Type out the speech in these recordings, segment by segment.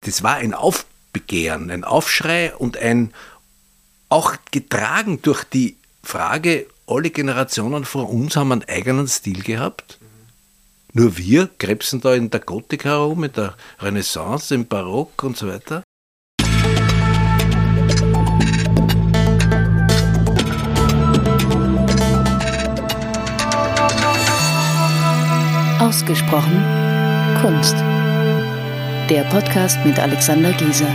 das war ein Aufbegehren, ein Aufschrei und ein auch getragen durch die Frage, alle Generationen vor uns haben einen eigenen Stil gehabt. Nur wir krebsen da in der Gotik herum, in der Renaissance, im Barock und so weiter. Ausgesprochen Kunst. Der Podcast mit Alexander Gieser.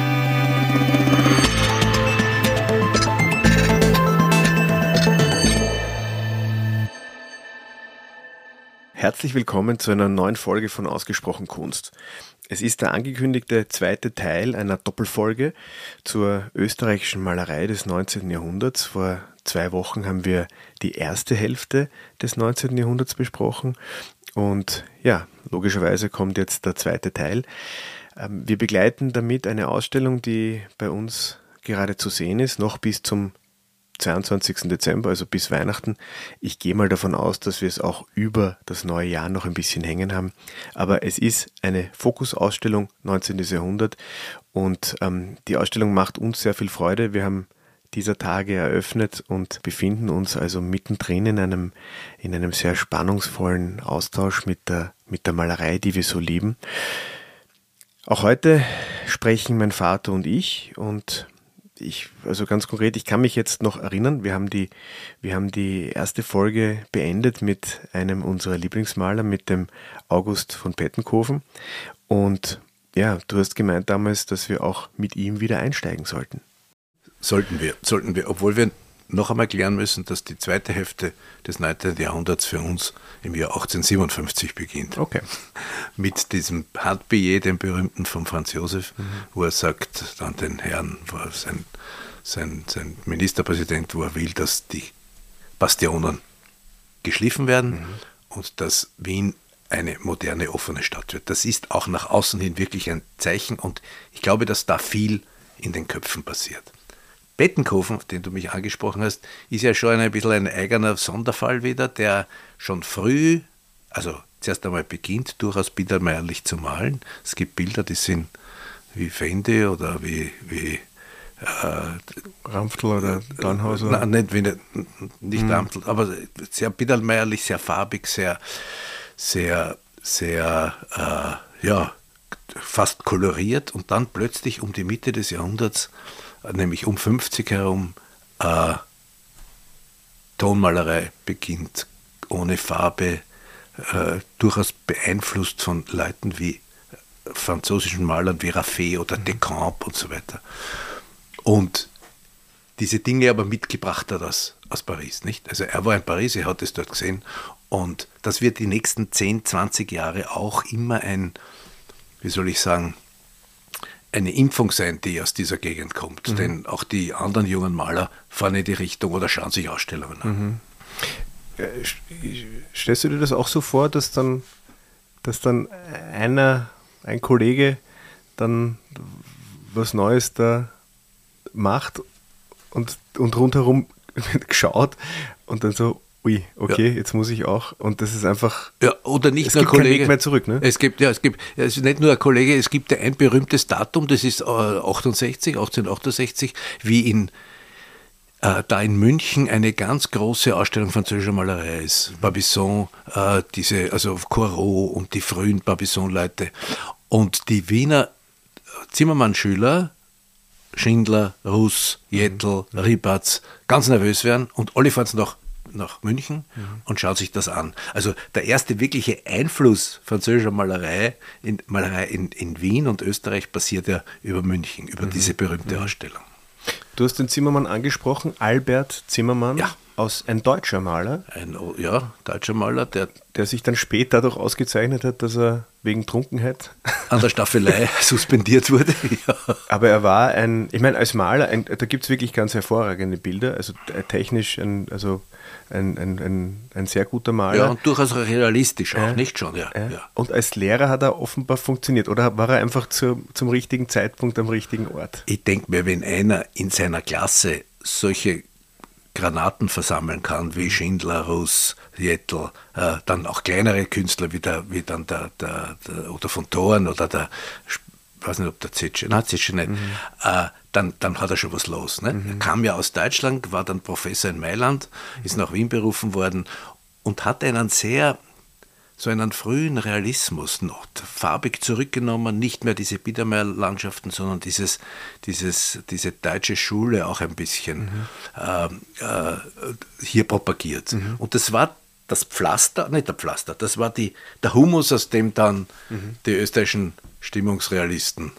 Herzlich willkommen zu einer neuen Folge von Ausgesprochen Kunst. Es ist der angekündigte zweite Teil einer Doppelfolge zur österreichischen Malerei des 19. Jahrhunderts. Vor zwei Wochen haben wir die erste Hälfte des 19. Jahrhunderts besprochen und ja, logischerweise kommt jetzt der zweite Teil. Ähm, wir begleiten damit eine Ausstellung, die bei uns gerade zu sehen ist, noch bis zum 22. Dezember, also bis Weihnachten. Ich gehe mal davon aus, dass wir es auch über das neue Jahr noch ein bisschen hängen haben. Aber es ist eine Fokusausstellung 19. Jahrhundert und ähm, die Ausstellung macht uns sehr viel Freude. Wir haben dieser Tage eröffnet und befinden uns also mittendrin in einem, in einem sehr spannungsvollen Austausch mit der, mit der Malerei, die wir so lieben. Auch heute sprechen mein Vater und ich und ich, also ganz konkret, ich kann mich jetzt noch erinnern, wir haben die, wir haben die erste Folge beendet mit einem unserer Lieblingsmaler, mit dem August von Pettenkofen. Und ja, du hast gemeint damals, dass wir auch mit ihm wieder einsteigen sollten. Sollten wir, sollten wir, obwohl wir noch einmal klären müssen, dass die zweite Hälfte des 19. Jahrhunderts für uns im Jahr 1857 beginnt. Okay. Mit diesem Handbillet, dem berühmten von Franz Josef, mhm. wo er sagt an den Herrn, sein, sein, sein Ministerpräsident, wo er will, dass die Bastionen geschliffen werden mhm. und dass Wien eine moderne, offene Stadt wird. Das ist auch nach außen hin wirklich ein Zeichen und ich glaube, dass da viel in den Köpfen passiert. Bettenkofen, den du mich angesprochen hast, ist ja schon ein bisschen ein eigener Sonderfall wieder, der schon früh, also zuerst einmal beginnt, durchaus biedermeierlich zu malen. Es gibt Bilder, die sind wie Fende oder wie, wie äh, Ramftl oder Dannhauser? Nein, nicht, wie, nicht hm. Ramftl, aber sehr biedermeierlich, sehr farbig, sehr, sehr, sehr, äh, ja, fast koloriert und dann plötzlich um die Mitte des Jahrhunderts nämlich um 50 herum, äh, Tonmalerei beginnt, ohne Farbe, äh, durchaus beeinflusst von Leuten wie äh, französischen Malern wie Raffet oder mhm. Decamp und so weiter. Und diese Dinge aber mitgebracht hat aus, aus Paris, nicht? Also er war in Paris, er hat es dort gesehen und das wird die nächsten 10, 20 Jahre auch immer ein, wie soll ich sagen, eine Impfung sein, die aus dieser Gegend kommt. Mhm. Denn auch die anderen jungen Maler fahren in die Richtung oder schauen sich Ausstellungen an. Mhm. Äh, stellst du dir das auch so vor, dass dann, dass dann einer, ein Kollege dann was Neues da macht und, und rundherum geschaut und dann so, ui, okay, ja. jetzt muss ich auch. Und das ist einfach. Ja, oder nicht es nur gibt Kollege. Keinen Weg mehr zurück, ne? Es gibt, ja, es gibt, es ist nicht nur ein Kollege, es gibt ein berühmtes Datum, das ist 68, 1868, wie in äh, da in München eine ganz große Ausstellung französischer Malerei ist. Barbizon, äh, diese, also Corot und die frühen Barbizon-Leute. Und die Wiener Zimmermann-Schüler, Schindler, Russ, Jettel, mhm. Ribatz, ganz nervös werden und alle fahren nach nach München mhm. und schaut sich das an. Also der erste wirkliche Einfluss französischer Malerei in, Malerei in, in Wien und Österreich passiert ja über München, über mhm. diese berühmte mhm. Ausstellung. Du hast den Zimmermann angesprochen, Albert Zimmermann. Ja. Aus, ein deutscher Maler. Ein ja, deutscher Maler, der. Der sich dann später dadurch ausgezeichnet hat, dass er wegen Trunkenheit an der Staffelei suspendiert wurde. ja. Aber er war ein, ich meine, als Maler, ein, da gibt es wirklich ganz hervorragende Bilder, also technisch, ein, also ein, ein, ein, ein sehr guter Maler. Ja, und durchaus realistisch auch, äh, nicht schon, ja, äh, ja, Und als Lehrer hat er offenbar funktioniert oder war er einfach zu, zum richtigen Zeitpunkt am richtigen Ort? Ich denke mir, wenn einer in seiner Klasse solche Granaten versammeln kann, wie Schindler, Russ, Jettel, äh, dann auch kleinere Künstler wie, der, wie dann der, der, der, oder von Toren oder der ich weiß nicht, ob der Zetsche, nein, Zetsche nicht, mhm. äh, dann, dann hat er schon was los. Ne? Mhm. Er kam ja aus Deutschland, war dann Professor in Mailand, ist nach Wien berufen worden und hat einen sehr, so einen frühen Realismus noch farbig zurückgenommen, nicht mehr diese Biedermeierlandschaften, sondern dieses, dieses, diese deutsche Schule auch ein bisschen mhm. äh, äh, hier propagiert. Mhm. Und das war das Pflaster, nicht der Pflaster, das war die, der Humus, aus dem dann mhm. die österreichischen Stimmungsrealisten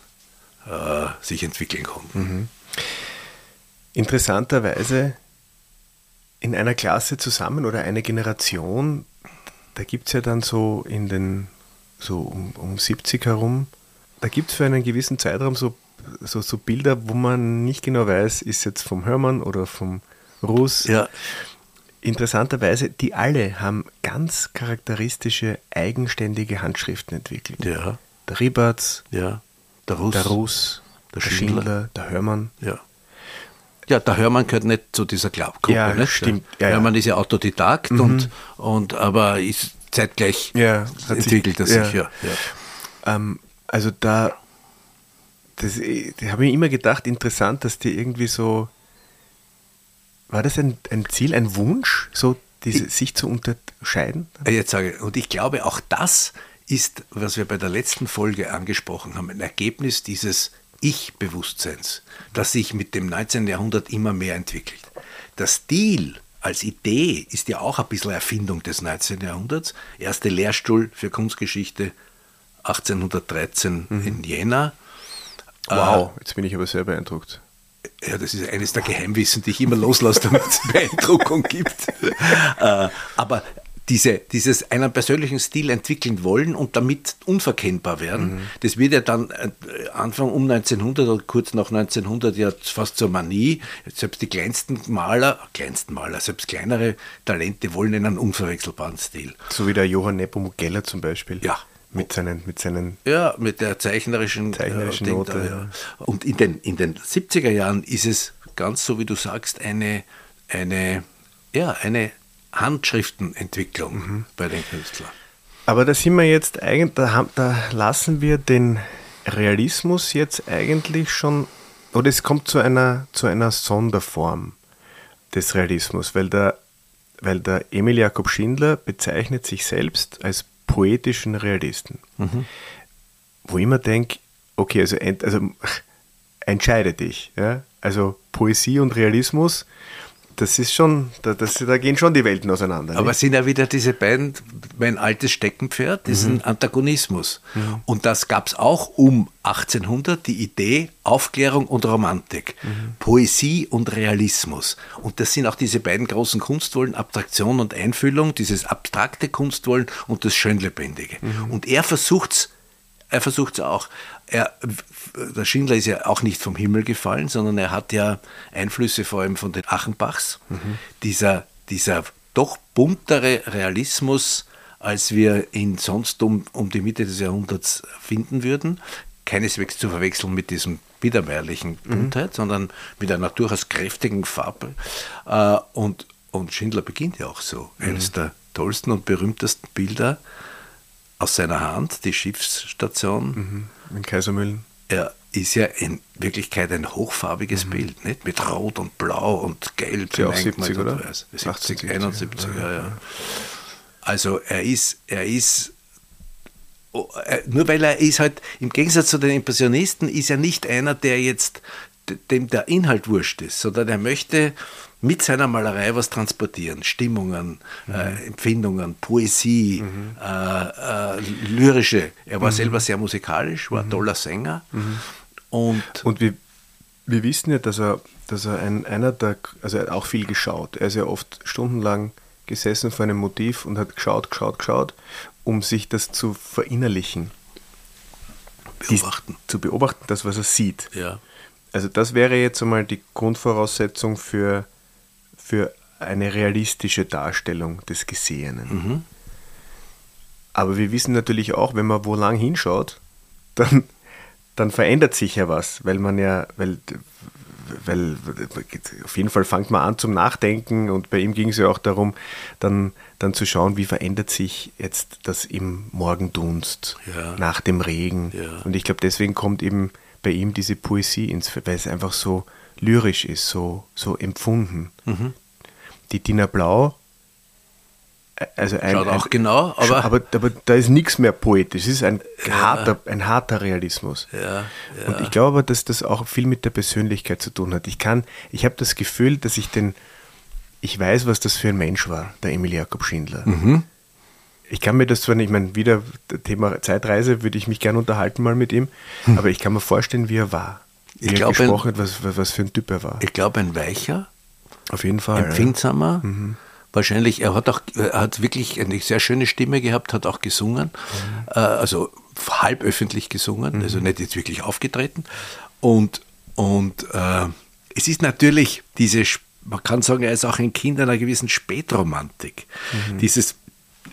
äh, sich entwickeln konnten. Mhm. Interessanterweise in einer Klasse zusammen oder eine Generation, da gibt es ja dann so in den, so um, um 70 herum, da gibt es für einen gewissen Zeitraum so, so, so Bilder, wo man nicht genau weiß, ist jetzt vom Hörmann oder vom Russ. Ja interessanterweise, die alle haben ganz charakteristische, eigenständige Handschriften entwickelt. Ja. Der Ribatz, ja. der Russ, der, Russ, der, der Schindler. Schindler, der Hörmann. Ja. Ja, der Hörmann gehört nicht zu dieser Glaubgruppe. Ja, nicht? stimmt. Ja, Hörmann ja. ist ja Autodidakt mhm. und, und aber ist zeitgleich ja, entwickelt er sich. Ja. Ähm, also da, das, da habe ich immer gedacht, interessant, dass die irgendwie so war das ein, ein Ziel, ein Wunsch, so diese, ich, sich zu unterscheiden? Jetzt sage ich, und ich glaube, auch das ist, was wir bei der letzten Folge angesprochen haben, ein Ergebnis dieses Ich-Bewusstseins, das sich mit dem 19. Jahrhundert immer mehr entwickelt. Der Stil als Idee ist ja auch ein bisschen Erfindung des 19. Jahrhunderts. Erste Lehrstuhl für Kunstgeschichte 1813 mhm. in Jena. Wow, jetzt bin ich aber sehr beeindruckt. Ja, das ist eines der Geheimwissen, die ich immer loslasse, damit es Beeindruckung gibt. Äh, aber diese, dieses einen persönlichen Stil entwickeln wollen und damit unverkennbar werden, mhm. das wird ja dann äh, Anfang um 1900 oder kurz nach 1900 ja fast zur Manie. Selbst die kleinsten Maler, kleinsten Maler, selbst kleinere Talente wollen einen unverwechselbaren Stil. So wie der Johann Nepomucella zum Beispiel. Ja, mit seinen, mit seinen ja, mit der zeichnerischen, äh, zeichnerischen Note. Da, ja. Und in den, in den 70er Jahren ist es ganz so, wie du sagst, eine, eine, ja, eine Handschriftenentwicklung mhm. bei den Künstlern. Aber da sind wir jetzt eigentlich, da, da lassen wir den Realismus jetzt eigentlich schon, oder es kommt zu einer, zu einer Sonderform des Realismus, weil der, weil der Emil Jakob Schindler bezeichnet sich selbst als poetischen Realisten. Mhm. Wo ich immer denke, okay, also, also entscheide dich. Ja? Also Poesie und Realismus, das ist schon, da, das, da gehen schon die Welten auseinander. Aber nicht? sind ja wieder diese beiden, mein altes Steckenpferd, diesen mhm. Antagonismus. Mhm. Und das gab es auch um 1800, die Idee Aufklärung und Romantik, mhm. Poesie und Realismus. Und das sind auch diese beiden großen Kunstwollen, Abstraktion und Einfühlung, dieses abstrakte Kunstwollen und das Schönlebendige. Mhm. Und er versucht es er versucht es auch. Er, der Schindler ist ja auch nicht vom Himmel gefallen, sondern er hat ja Einflüsse vor allem von den Achenbachs. Mhm. Dieser, dieser doch buntere Realismus, als wir ihn sonst um, um die Mitte des Jahrhunderts finden würden. Keineswegs zu verwechseln mit diesem biedermeierlichen. Buntheit, mhm. sondern mit einer durchaus kräftigen Farbe. Äh, und, und Schindler beginnt ja auch so. Mhm. Eines der tollsten und berühmtesten Bilder aus seiner Hand, die Schiffsstation. Mhm. In Kaisermühlen. Er ist ja in Wirklichkeit ein hochfarbiges mhm. Bild, nicht? Mit Rot und Blau und Gelb. Ja, 70, oder? 70, 80, 71, ja, ja. ja. Also er ist, er ist oh, nur weil er ist halt, im Gegensatz zu den Impressionisten, ist er nicht einer, der jetzt, dem der Inhalt wurscht ist, sondern er möchte mit seiner Malerei was transportieren. Stimmungen, mhm. äh, Empfindungen, Poesie, mhm. äh, äh, lyrische. Er war mhm. selber sehr musikalisch, war ein mhm. toller Sänger. Mhm. Und, und wir, wir wissen ja, dass er, dass er ein, einer der, also er hat auch viel geschaut. Er ist ja oft stundenlang gesessen vor einem Motiv und hat geschaut, geschaut, geschaut, um sich das zu verinnerlichen. Beobachten. Dies, zu beobachten, das, was er sieht. Ja. Also das wäre jetzt einmal die Grundvoraussetzung für für eine realistische Darstellung des Gesehenen. Mhm. Aber wir wissen natürlich auch, wenn man wo lang hinschaut, dann, dann verändert sich ja was, weil man ja, weil weil auf jeden Fall fängt man an zum Nachdenken und bei ihm ging es ja auch darum, dann, dann zu schauen, wie verändert sich jetzt das im Morgendunst, Ja. nach dem Regen. Ja. Und ich glaube, deswegen kommt eben bei ihm diese Poesie ins, weil es einfach so lyrisch ist, so, so empfunden. Mhm. Die Dina Blau, äh, also ein, Schaut ein, auch genau, aber- aber, aber da ist nichts mehr poetisch. Es ist ein, harter, ein harter Realismus. Ja, Und ich glaube aber, dass das auch viel mit der Persönlichkeit zu tun hat. Ich kann, ich habe das Gefühl, dass ich den, ich weiß, was das für ein Mensch war, der Emil Jakob Schindler. Mhm. Ich kann mir das zwar nicht, ich meine, wieder das Thema Zeitreise würde ich mich gerne unterhalten mal mit ihm, aber ich kann mir vorstellen, wie er war. Ich glaube, gesprochen hat, was, was, für ein Typ er war. Ich glaube, ein weicher, Auf jeden Fall. ja. empfindsamer. Wahrscheinlich, er hat auch, er hat wirklich eine sehr schöne Stimme gehabt, hat auch gesungen, äh, also halb öffentlich gesungen, also nicht jetzt wirklich aufgetreten. Und, und äh, es ist natürlich diese, man kann sagen, er ist auch ein Kind einer gewissen Spätromantik. Dieses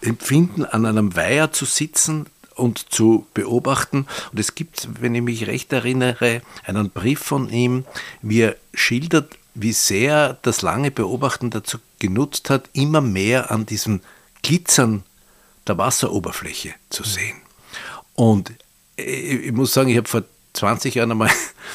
Empfinden, an einem Weiher zu sitzen und zu beobachten. Und es gibt, wenn ich mich recht erinnere, einen Brief von ihm, wie er schildert, wie sehr das lange Beobachten dazu genutzt hat, immer mehr an diesem Glitzern der Wasseroberfläche zu sehen. Und ich, ich muss sagen, ich habe vor 20 Jahren einmal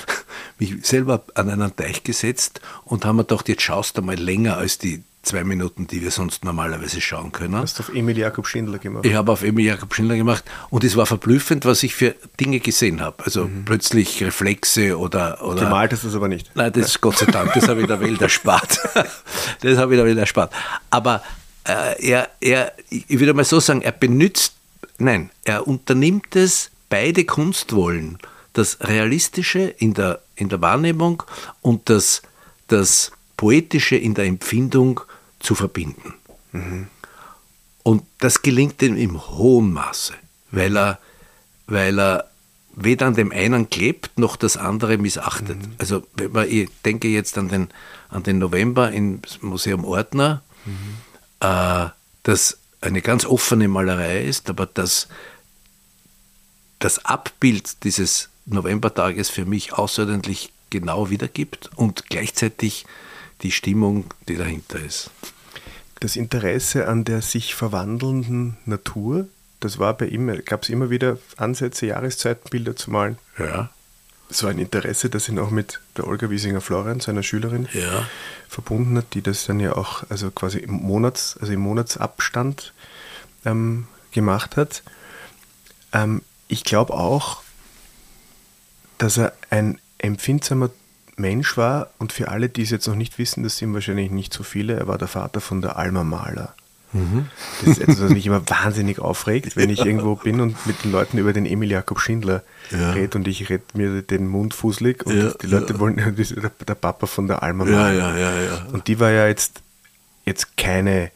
mich selber an einen Teich gesetzt und haben mir gedacht, jetzt schaust du mal länger als die zwei Minuten, die wir sonst normalerweise schauen können. Hast du auf Emil Jakob Schindler gemacht? Ich habe auf Emil Jakob Schindler gemacht und es war verblüffend, was ich für Dinge gesehen habe. Also Mhm. plötzlich Reflexe oder. oder Gemalt hast du es aber nicht. Nein, das ist Gott sei Dank, das habe ich der Welt erspart. Das habe ich der Welt erspart. Aber äh, er, er, ich würde mal so sagen, er benutzt, nein, er unternimmt es, beide Kunstwollen, das Realistische in der, in der Wahrnehmung und das, das Poetische in der Empfindung zu verbinden. Und das gelingt ihm im hohen Maße, weil er, weil er weder an dem einen klebt, noch das andere missachtet. Also wenn man, ich denke jetzt an den, an den November im Museum Ordner, äh, das eine ganz offene Malerei ist, aber das, das Abbild dieses Novembertages für mich außerordentlich genau wiedergibt und gleichzeitig die Stimmung, die dahinter ist. Das Interesse an der sich verwandelnden Natur, das war bei ihm, gab es immer wieder Ansätze, Jahreszeitenbilder zu malen. Ja, Es war ein Interesse, das ihn auch mit der Olga Wiesinger-Florian, seiner Schülerin, ja. verbunden hat, die das dann ja auch also quasi im Monats, also im Monatsabstand ähm, gemacht hat. Ähm, ich glaube auch, dass er ein empfindsamer Mensch war und für alle, die es jetzt noch nicht wissen, das sind wahrscheinlich nicht so viele, er war der Vater von der Alma Mahler. Das ist etwas, was mich immer wahnsinnig aufregt, wenn ich irgendwo bin und mit den Leuten über den Emil Jakob Schindler Ja. rede und ich rede mir den Mund fußlig und Ja, die Leute ja. wollen, das ist der, Papa von der Alma Ja, Mahler. ja, ja, ja. Und die war ja jetzt, jetzt keine,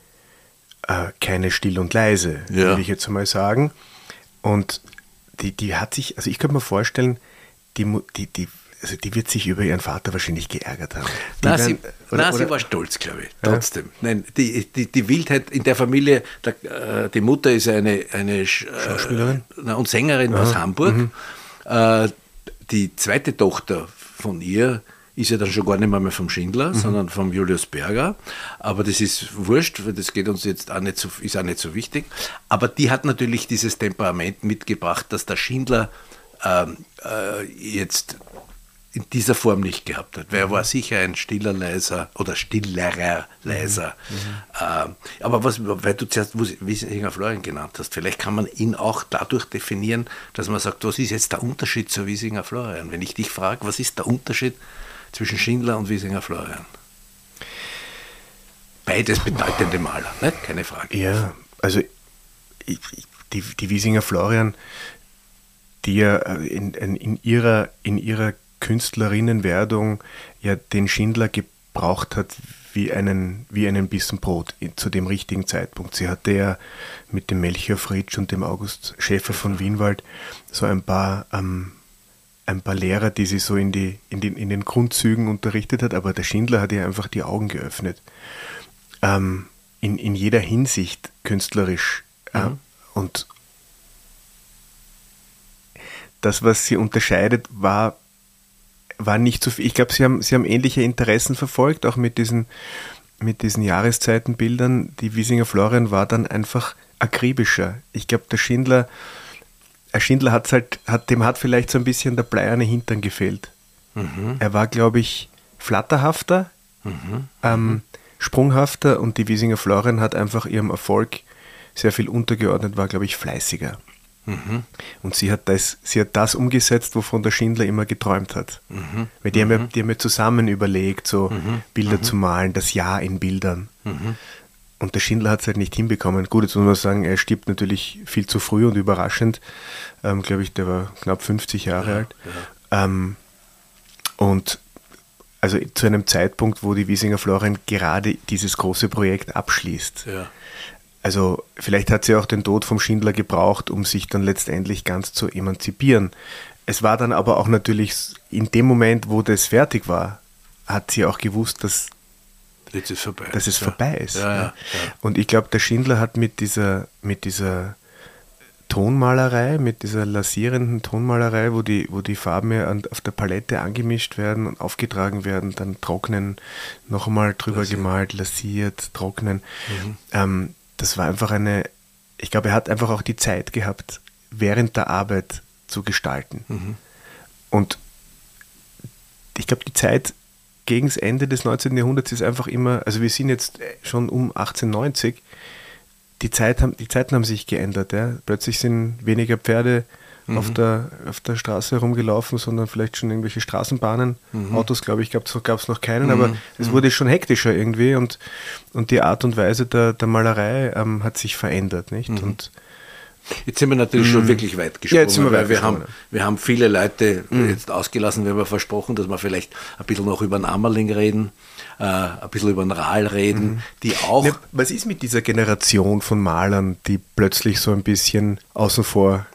äh, keine still und leise, würde ich jetzt mal sagen. Und die, die hat sich, also ich könnte mir vorstellen, die, die, die, also die wird sich über ihren Vater wahrscheinlich geärgert haben. Die Nein, werden- sie, oder- nein sie oder- war stolz, glaube ich, trotzdem. Nein, die, die, die Wildheit in der Familie, der, äh, die Mutter ist eine, eine Sch- äh, Schauspielerin? na, und Sängerin aus Hamburg. Mhm. Äh, die zweite Tochter von ihr ist ja dann schon gar nicht mehr, mehr vom Schindler, Mhm. sondern vom Julius Berger. Aber das ist wurscht, weil das geht uns jetzt auch nicht so, ist auch nicht so wichtig. Aber die hat natürlich dieses Temperament mitgebracht, dass der Schindler ähm, äh, jetzt in dieser Form nicht gehabt hat. Weil er war sicher ein stiller Leiser oder stillerer Leiser. Ähm, aber was, weil du zuerst Wiesinger Florian genannt hast, vielleicht kann man ihn auch dadurch definieren, dass man sagt, was ist jetzt der Unterschied zu Wiesinger Florian? Wenn ich dich frage, was ist der Unterschied zwischen Schindler und Wiesinger Florian? Beides bedeutende Maler, nicht? keine Frage. Ja, also ich, die, die Wiesinger Florian, die ja in, in, in, ihrer, in ihrer Künstlerinnenwerdung ja den Schindler gebraucht hat wie einen, wie einen Bissen Brot zu dem richtigen Zeitpunkt. Sie hatte ja mit dem Melchior Fritsch und dem August Schäfer von Wienwald so ein paar, ähm, ein paar Lehrer, die sie so in, die, in, den, in den Grundzügen unterrichtet hat, aber der Schindler hat ihr einfach die Augen geöffnet ähm, in, in jeder Hinsicht künstlerisch. Äh, und das, was sie unterscheidet, war war nicht so viel. Ich glaube, sie haben, sie haben ähnliche Interessen verfolgt, auch mit diesen, mit diesen Jahreszeitenbildern. Die Wiesinger Florian war dann einfach akribischer. Ich glaube, der Schindler, der Schindler hat halt, hat, dem hat vielleicht so ein bisschen der bleierne Hintern gefehlt. Mhm. Er war, glaube ich, flatterhafter, mhm. ähm, sprunghafter und die Wiesinger Florian hat einfach ihrem Erfolg sehr viel untergeordnet, war, glaube ich, fleißiger. Mhm. Und sie hat, das, sie hat das umgesetzt, wovon der Schindler immer geträumt hat. Mhm. Weil die, haben ja, mhm. die haben ja zusammen überlegt, so mhm. Bilder mhm. zu malen, das Jahr in Bildern. Und der Schindler hat es halt nicht hinbekommen. Gut, jetzt muss man sagen, er stirbt natürlich viel zu früh und überraschend. Ähm, Glaube ich, der war knapp 50 Jahre ja, alt. Ja. Ähm, und also zu einem Zeitpunkt, wo die Wiesinger Florian gerade dieses große Projekt abschließt. Ja. Also vielleicht hat sie auch den Tod vom Schindler gebraucht, um sich dann letztendlich ganz zu emanzipieren. Es war dann aber auch natürlich in dem Moment, wo das fertig war, hat sie auch gewusst, dass, Jetzt ist vorbei. dass es ja. vorbei ist. Ja, ja, Und ich glaube, der Schindler hat mit dieser, mit dieser Tonmalerei, mit dieser lasierenden Tonmalerei, wo die, wo die Farben ja auf der Palette angemischt werden und aufgetragen werden, dann trocknen, noch einmal drüber lasiert. gemalt, lasiert, trocknen. Mhm. Ähm, das war einfach eine, ich glaube, er hat einfach auch die Zeit gehabt, während der Arbeit zu gestalten. Mhm. Und ich glaube, die Zeit gegen das Ende des 19. Jahrhunderts ist einfach immer, also wir sind jetzt schon um 1890, die, Zeit haben, die Zeiten haben sich geändert. Ja. Plötzlich sind weniger Pferde mhm. auf, der, auf der Straße herumgelaufen, sondern vielleicht schon irgendwelche Straßenbahnen. Mhm. Autos, glaube ich, gab es noch keinen, mhm. aber es mhm. wurde schon hektischer irgendwie und, und die Art und Weise der, der Malerei ähm, hat sich verändert. Nicht? Mhm. Und Jetzt sind wir natürlich schon mhm. wirklich weit gesprungen, ja, jetzt sind wir weil wir haben, wir haben viele Leute mhm. jetzt ausgelassen, wir haben versprochen, dass wir vielleicht ein bisschen noch über den Ammerling reden, äh, ein bisschen über den Rahl reden, mhm. die auch... Ja, was ist mit dieser Generation von Malern, die plötzlich so ein bisschen außen vor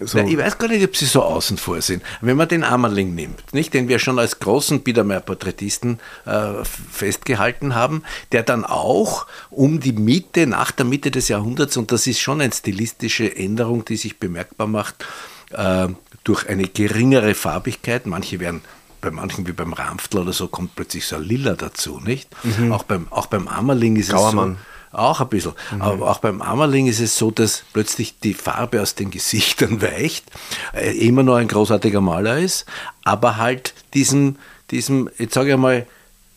so. Na, ich weiß gar nicht, ob sie so außen vor sind. Wenn man den Ammerling nimmt, nicht, den wir schon als großen Biedermeier-Porträtisten äh, festgehalten haben, der dann auch um die Mitte, nach der Mitte des Jahrhunderts, und das ist schon eine stilistische Änderung, die sich bemerkbar macht, äh, durch eine geringere Farbigkeit, manche werden bei manchen wie beim Ramftler oder so kommt plötzlich so ein Lila dazu, nicht? Mhm. Auch, beim, auch beim Ammerling ist Gauermann. es so. Auch ein bisschen. Mhm. Aber auch beim Ammerling ist es so, dass plötzlich die Farbe aus den Gesichtern weicht, äh, immer noch ein großartiger Maler ist, aber halt diesem, diesem jetzt sage ich mal,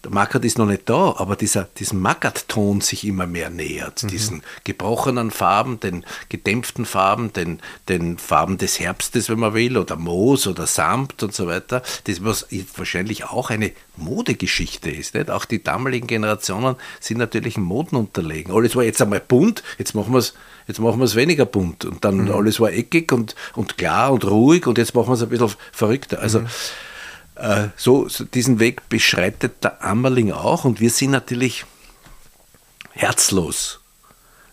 der Mackert ist noch nicht da, aber dieser, diesem Mackert-Ton sich immer mehr nähert, mhm. diesen gebrochenen Farben, den gedämpften Farben, den, den Farben des Herbstes, wenn man will, oder Moos oder Samt und so weiter, das was wahrscheinlich auch eine Modegeschichte ist. Nicht? Auch die damaligen Generationen sind natürlich Moden unterlegen. Alles war jetzt einmal bunt, jetzt machen wir es jetzt machen wir es weniger bunt und dann mhm. alles war eckig und, und klar und ruhig und jetzt machen wir es ein bisschen verrückter. Also mhm. Äh, so, diesen Weg beschreitet der Ammerling auch und wir sind natürlich herzlos,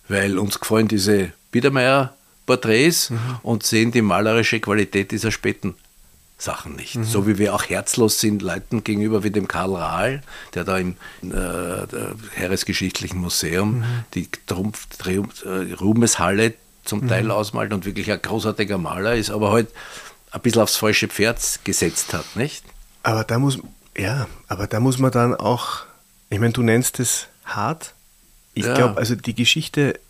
weil uns gefallen diese Biedermeier-Porträts mhm. und sehen die malerische Qualität dieser späten Sachen nicht. Mhm. So wie wir auch herzlos sind Leuten gegenüber wie dem Karl Rahl, der da im äh, Heeresgeschichtlichen Museum mhm. die Trumpf, Triumph, äh, Ruhmeshalle zum Teil mhm. ausmalt und wirklich ein großartiger Maler ist, aber halt ein bisschen aufs falsche Pferd gesetzt hat, nicht? Aber da muss, ja, aber da muss man dann auch, ich meine, du nennst es hart. Ich ja. glaube, also die Geschichte,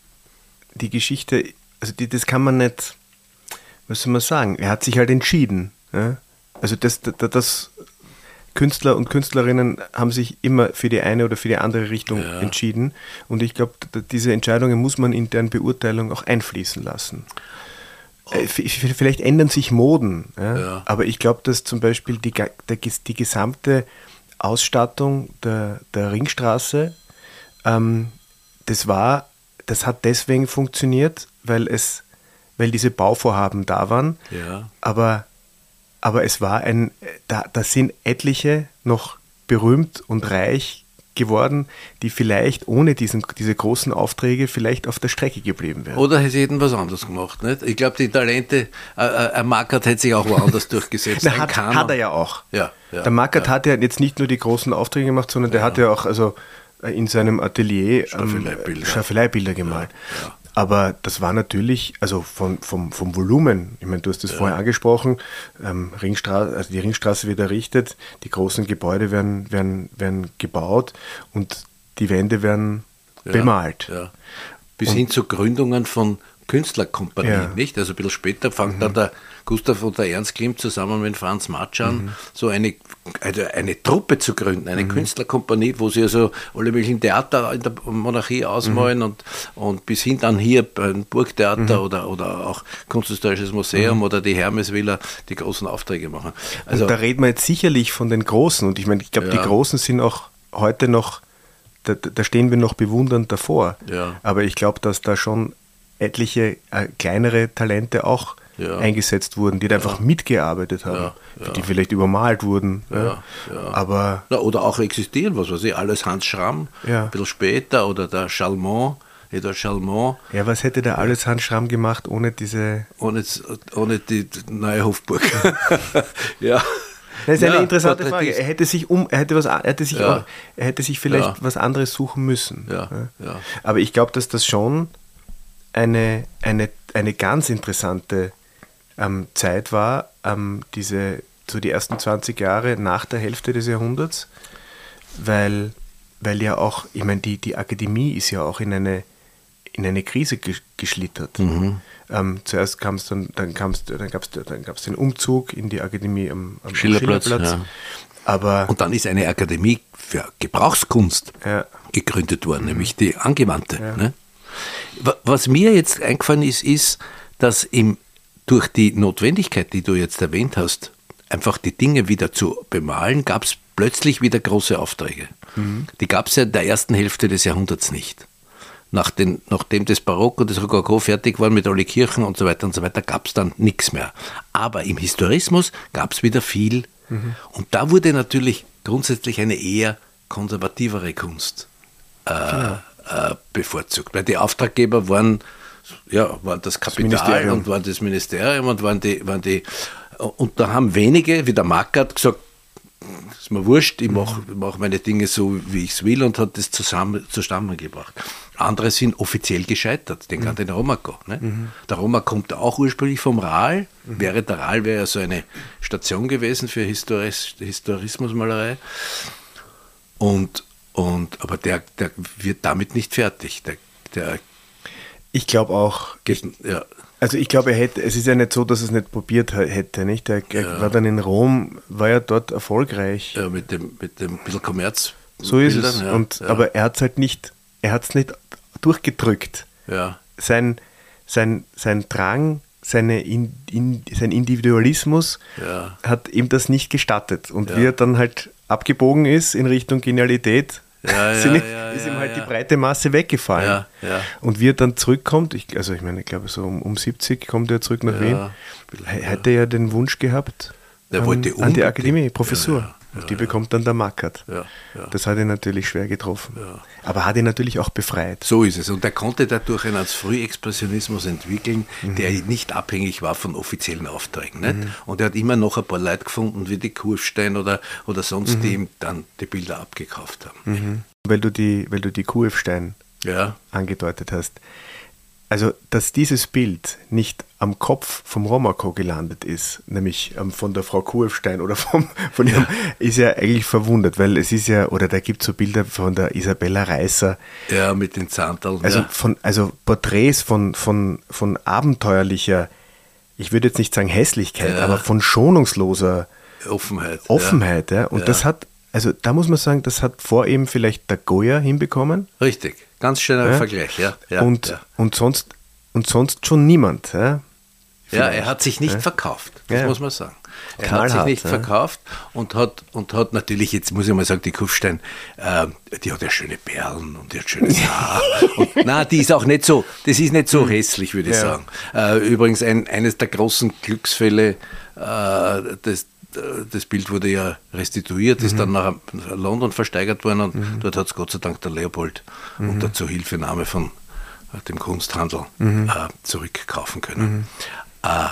die Geschichte, also die, das kann man nicht, was soll man sagen? Er hat sich halt entschieden. Ja? Also das, das, das, Künstler und Künstlerinnen haben sich immer für die eine oder für die andere Richtung ja. entschieden. Und ich glaube, diese Entscheidungen muss man in deren Beurteilung auch einfließen lassen. Äh, vielleicht ändern sich Moden, ja? Ja. aber ich glaube, dass zum Beispiel die, die gesamte Ausstattung der, der Ringstraße, ähm, das war, das hat deswegen funktioniert, weil es, weil diese Bauvorhaben da waren. Ja. Aber, aber es war ein, da, da sind etliche noch berühmt und reich geworden, die vielleicht ohne diesen, diese großen Aufträge vielleicht auf der Strecke geblieben wären. Oder hätte jeden was anderes gemacht. Nicht? Ich glaube, die Talente, äh, äh, ein Mackert hätte sich auch woanders durchgesetzt. Na, hat, hat, er ja auch. Ja, ja der Mackert ja. hat ja jetzt nicht nur die großen Aufträge gemacht, sondern der hat ja auch also äh, in seinem Atelier Staffeleibilder, ähm, Staffeleibilder gemalt. Aber das war natürlich, also von, vom, vom Volumen, ich meine, du hast das ja. vorher angesprochen, ähm, Ringstraße, also die Ringstraße wird errichtet, die großen Gebäude werden, werden, werden gebaut und die Wände werden ja, bemalt. Ja. Bis und, hin zu Gründungen von Künstlerkompanien, ja. nicht? Also ein bisschen später fängt mhm. dann der Gustav und der Ernst Klimt zusammen mit Franz Matschan mhm. so eine, also eine Truppe zu gründen, eine mhm. Künstlerkompanie, wo sie also alle möglichen Theater in der Monarchie ausmalen mhm. und, und bis hin dann hier beim Burgtheater mhm. oder, oder auch Kunsthistorisches Museum mhm. oder die Hermesvilla die großen Aufträge machen. Also, und da reden wir jetzt sicherlich von den Großen und ich meine, ich glaube, ja. die Großen sind auch heute noch da, da, stehen wir noch bewundernd davor. Ja. Aber ich glaube, dass da schon etliche äh, kleinere Talente auch ja. eingesetzt wurden, die da einfach mitgearbeitet haben, die vielleicht übermalt wurden. Aber Na, oder auch existieren, was weiß ich, alles Hans Schramm, ein bisschen später, oder der Chalmont. Chalmont. Ja, was hätte der alles Hans Schramm gemacht ohne diese. Ohne, ohne die neue Hofburg. ja. Das ist eine interessante Frage. Er hätte sich um, er hätte was, er hätte sich, ja. auch, er hätte sich vielleicht ja. was anderes suchen müssen. Ja. Aber ich glaube, dass das schon eine, eine, eine ganz interessante ähm, Zeit war, ähm, diese, so die ersten 20 Jahre nach der Hälfte des Jahrhunderts, weil, weil ja auch, ich meine, die, die Akademie ist ja auch in eine, in eine Krise geschlittert. Mhm. Ähm, zuerst kam es dann, dann, dann gab es dann gab's den Umzug in die Akademie am, am Schillerplatz. Schillerplatz. Ja. Aber Und dann ist eine Akademie für Gebrauchskunst ja. gegründet worden, mhm. nämlich die angewandte. Ja. Ne? Was mir jetzt eingefallen ist, ist, dass im, durch die Notwendigkeit, die du jetzt erwähnt hast, einfach die Dinge wieder zu bemalen, gab es plötzlich wieder große Aufträge. Mhm. Die gab es ja in der ersten Hälfte des Jahrhunderts nicht. Nach den, nachdem das Barock und das Rokoko fertig waren mit alle Kirchen und so weiter und so weiter, gab es dann nichts mehr. Aber im Historismus gab es wieder viel. Mhm. Und da wurde natürlich grundsätzlich eine eher konservativere Kunst äh, genau äh, bevorzugt. Weil die Auftraggeber waren, ja, waren das Kapital das und waren das Ministerium und waren die, waren die, und da haben wenige, wie der Mackert, gesagt, ist mir wurscht, ich mache mach meine Dinge so, wie ich es will und hat das zusammen, zusammengebracht. Andere sind offiziell gescheitert, denk mhm. an den Romako. Ne? Mhm. Der Roma kommt auch ursprünglich vom Rahl, mhm. wäre der Rahl wäre ja so eine Station gewesen für Historis, Historismusmalerei. Und und, aber der, der wird damit nicht fertig. Der, der ich glaube auch. Geht, ja. Also ich glaube, er hätte, es ist ja nicht so, dass es nicht probiert hätte, nicht? Er, er ja. war dann in Rom, war ja dort erfolgreich. Ja, mit dem, mit dem bisschen Kommerz. So ist es. Ja, und, ja. Aber er hat es halt nicht, er hat es nicht durchgedrückt. Ja. Sein, sein, sein Drang, seine in, in, sein Individualismus hat ihm das nicht gestattet. Und wie er dann halt abgebogen ist in Richtung Genialität, ja, ja, ja, ist ihm halt die breite Masse weggefallen. Und wie er dann zurückkommt, ich, also ich meine, ich glaube so um, um 70 kommt er zurück nach Wien, hätte er ja den Wunsch gehabt, an, an, die Akademie, Professur. Und die bekommt dann der Mackert. Das hat ihn natürlich schwer getroffen. Aber hat ihn natürlich auch befreit. So ist es. Und er konnte dadurch einen Frühexpressionismus entwickeln, mhm. der nicht abhängig war von offiziellen Aufträgen. Nicht? Mhm. Und er hat immer noch ein paar Leute gefunden, wie die Kurfstein oder, oder sonst, mhm. die ihm dann die Bilder abgekauft haben. Mhm. Weil du die, weil du die Kurfstein ja. angedeutet hast. Also, dass dieses Bild nicht am Kopf vom Romako gelandet ist, nämlich ähm, von der Frau Kurfstein oder vom, von ihrem, ja. ist ja eigentlich verwundert, weil es ist ja, oder da gibt es so Bilder von der Isabella Reißer. Ja, mit den Zahnteln. Also, ja. von, also Porträts von, von, von abenteuerlicher, ich würde jetzt nicht sagen Hässlichkeit, ja. aber von schonungsloser Offenheit. Offenheit, ja. Und das hat, also da muss man sagen, das hat vor ihm vielleicht der Goya hinbekommen. Richtig. Ganz schöner ja? Vergleich, ja. ja und, ja. Und, sonst, und sonst schon niemand. Ja, ja er hat sich nicht verkauft, das muss man sagen. Er Knallhart, hat sich nicht verkauft und hat, und hat natürlich, jetzt muss ich mal sagen, die Kufstein, äh, die hat ja schöne Perlen und die hat schönes Haar. und, na, die ist auch nicht so, das ist nicht so hm. hässlich, würde ich sagen. Äh, übrigens ein, eines der großen Glücksfälle, äh, des, das Bild wurde ja restituiert, ist mhm. dann nach London versteigert worden und mhm. dort hat es Gott sei Dank der Leopold mhm. unter Zuhilfenahme von äh, dem Kunsthandel mhm. äh, zurückkaufen können. Mhm. Äh,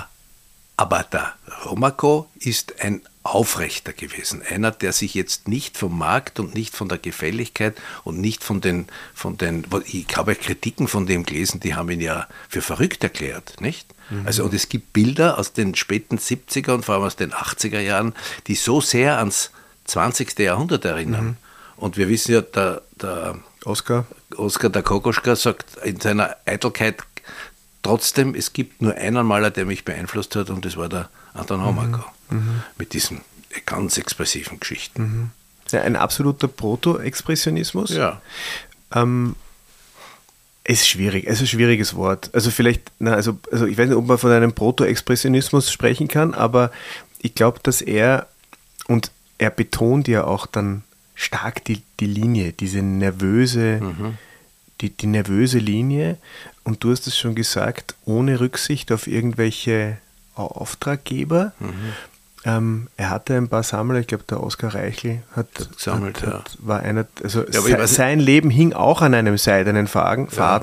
Aber der Romako ist ein Aufrechter gewesen. Einer, der sich jetzt nicht vom Markt und nicht von der Gefälligkeit und nicht von den, von den, ich habe Kritiken von dem gelesen, die haben ihn ja für verrückt erklärt, nicht? Mhm. Also, und es gibt Bilder aus den späten 70er und vor allem aus den 80er Jahren, die so sehr ans 20. Jahrhundert erinnern. Mhm. Und wir wissen ja, der, der Oscar. Oscar der Kokoschka sagt in seiner Eitelkeit trotzdem, es gibt nur einen Maler, der mich beeinflusst hat, und das war der Anton Homako. Mhm. Mit diesen ganz expressiven Geschichten. Mhm. Ja, ein absoluter Proto-Expressionismus. Ja. Ähm, ist schwierig, es ist ein schwieriges Wort. Also vielleicht, na, also, also ich weiß nicht, ob man von einem Proto-Expressionismus sprechen kann, aber ich glaube, dass er, und er betont ja auch dann stark die, die Linie, diese nervöse, mhm. Die, die nervöse Linie. Und du hast es schon gesagt, ohne Rücksicht auf irgendwelche Auftraggeber. Mhm. Ähm, er hatte ein paar Sammler, ich glaube, der Oskar Reichel hat, gesammelt, hat, hat, war einer, also ja, se, sein Leben hing auch an einem seidenen Faden. Ja.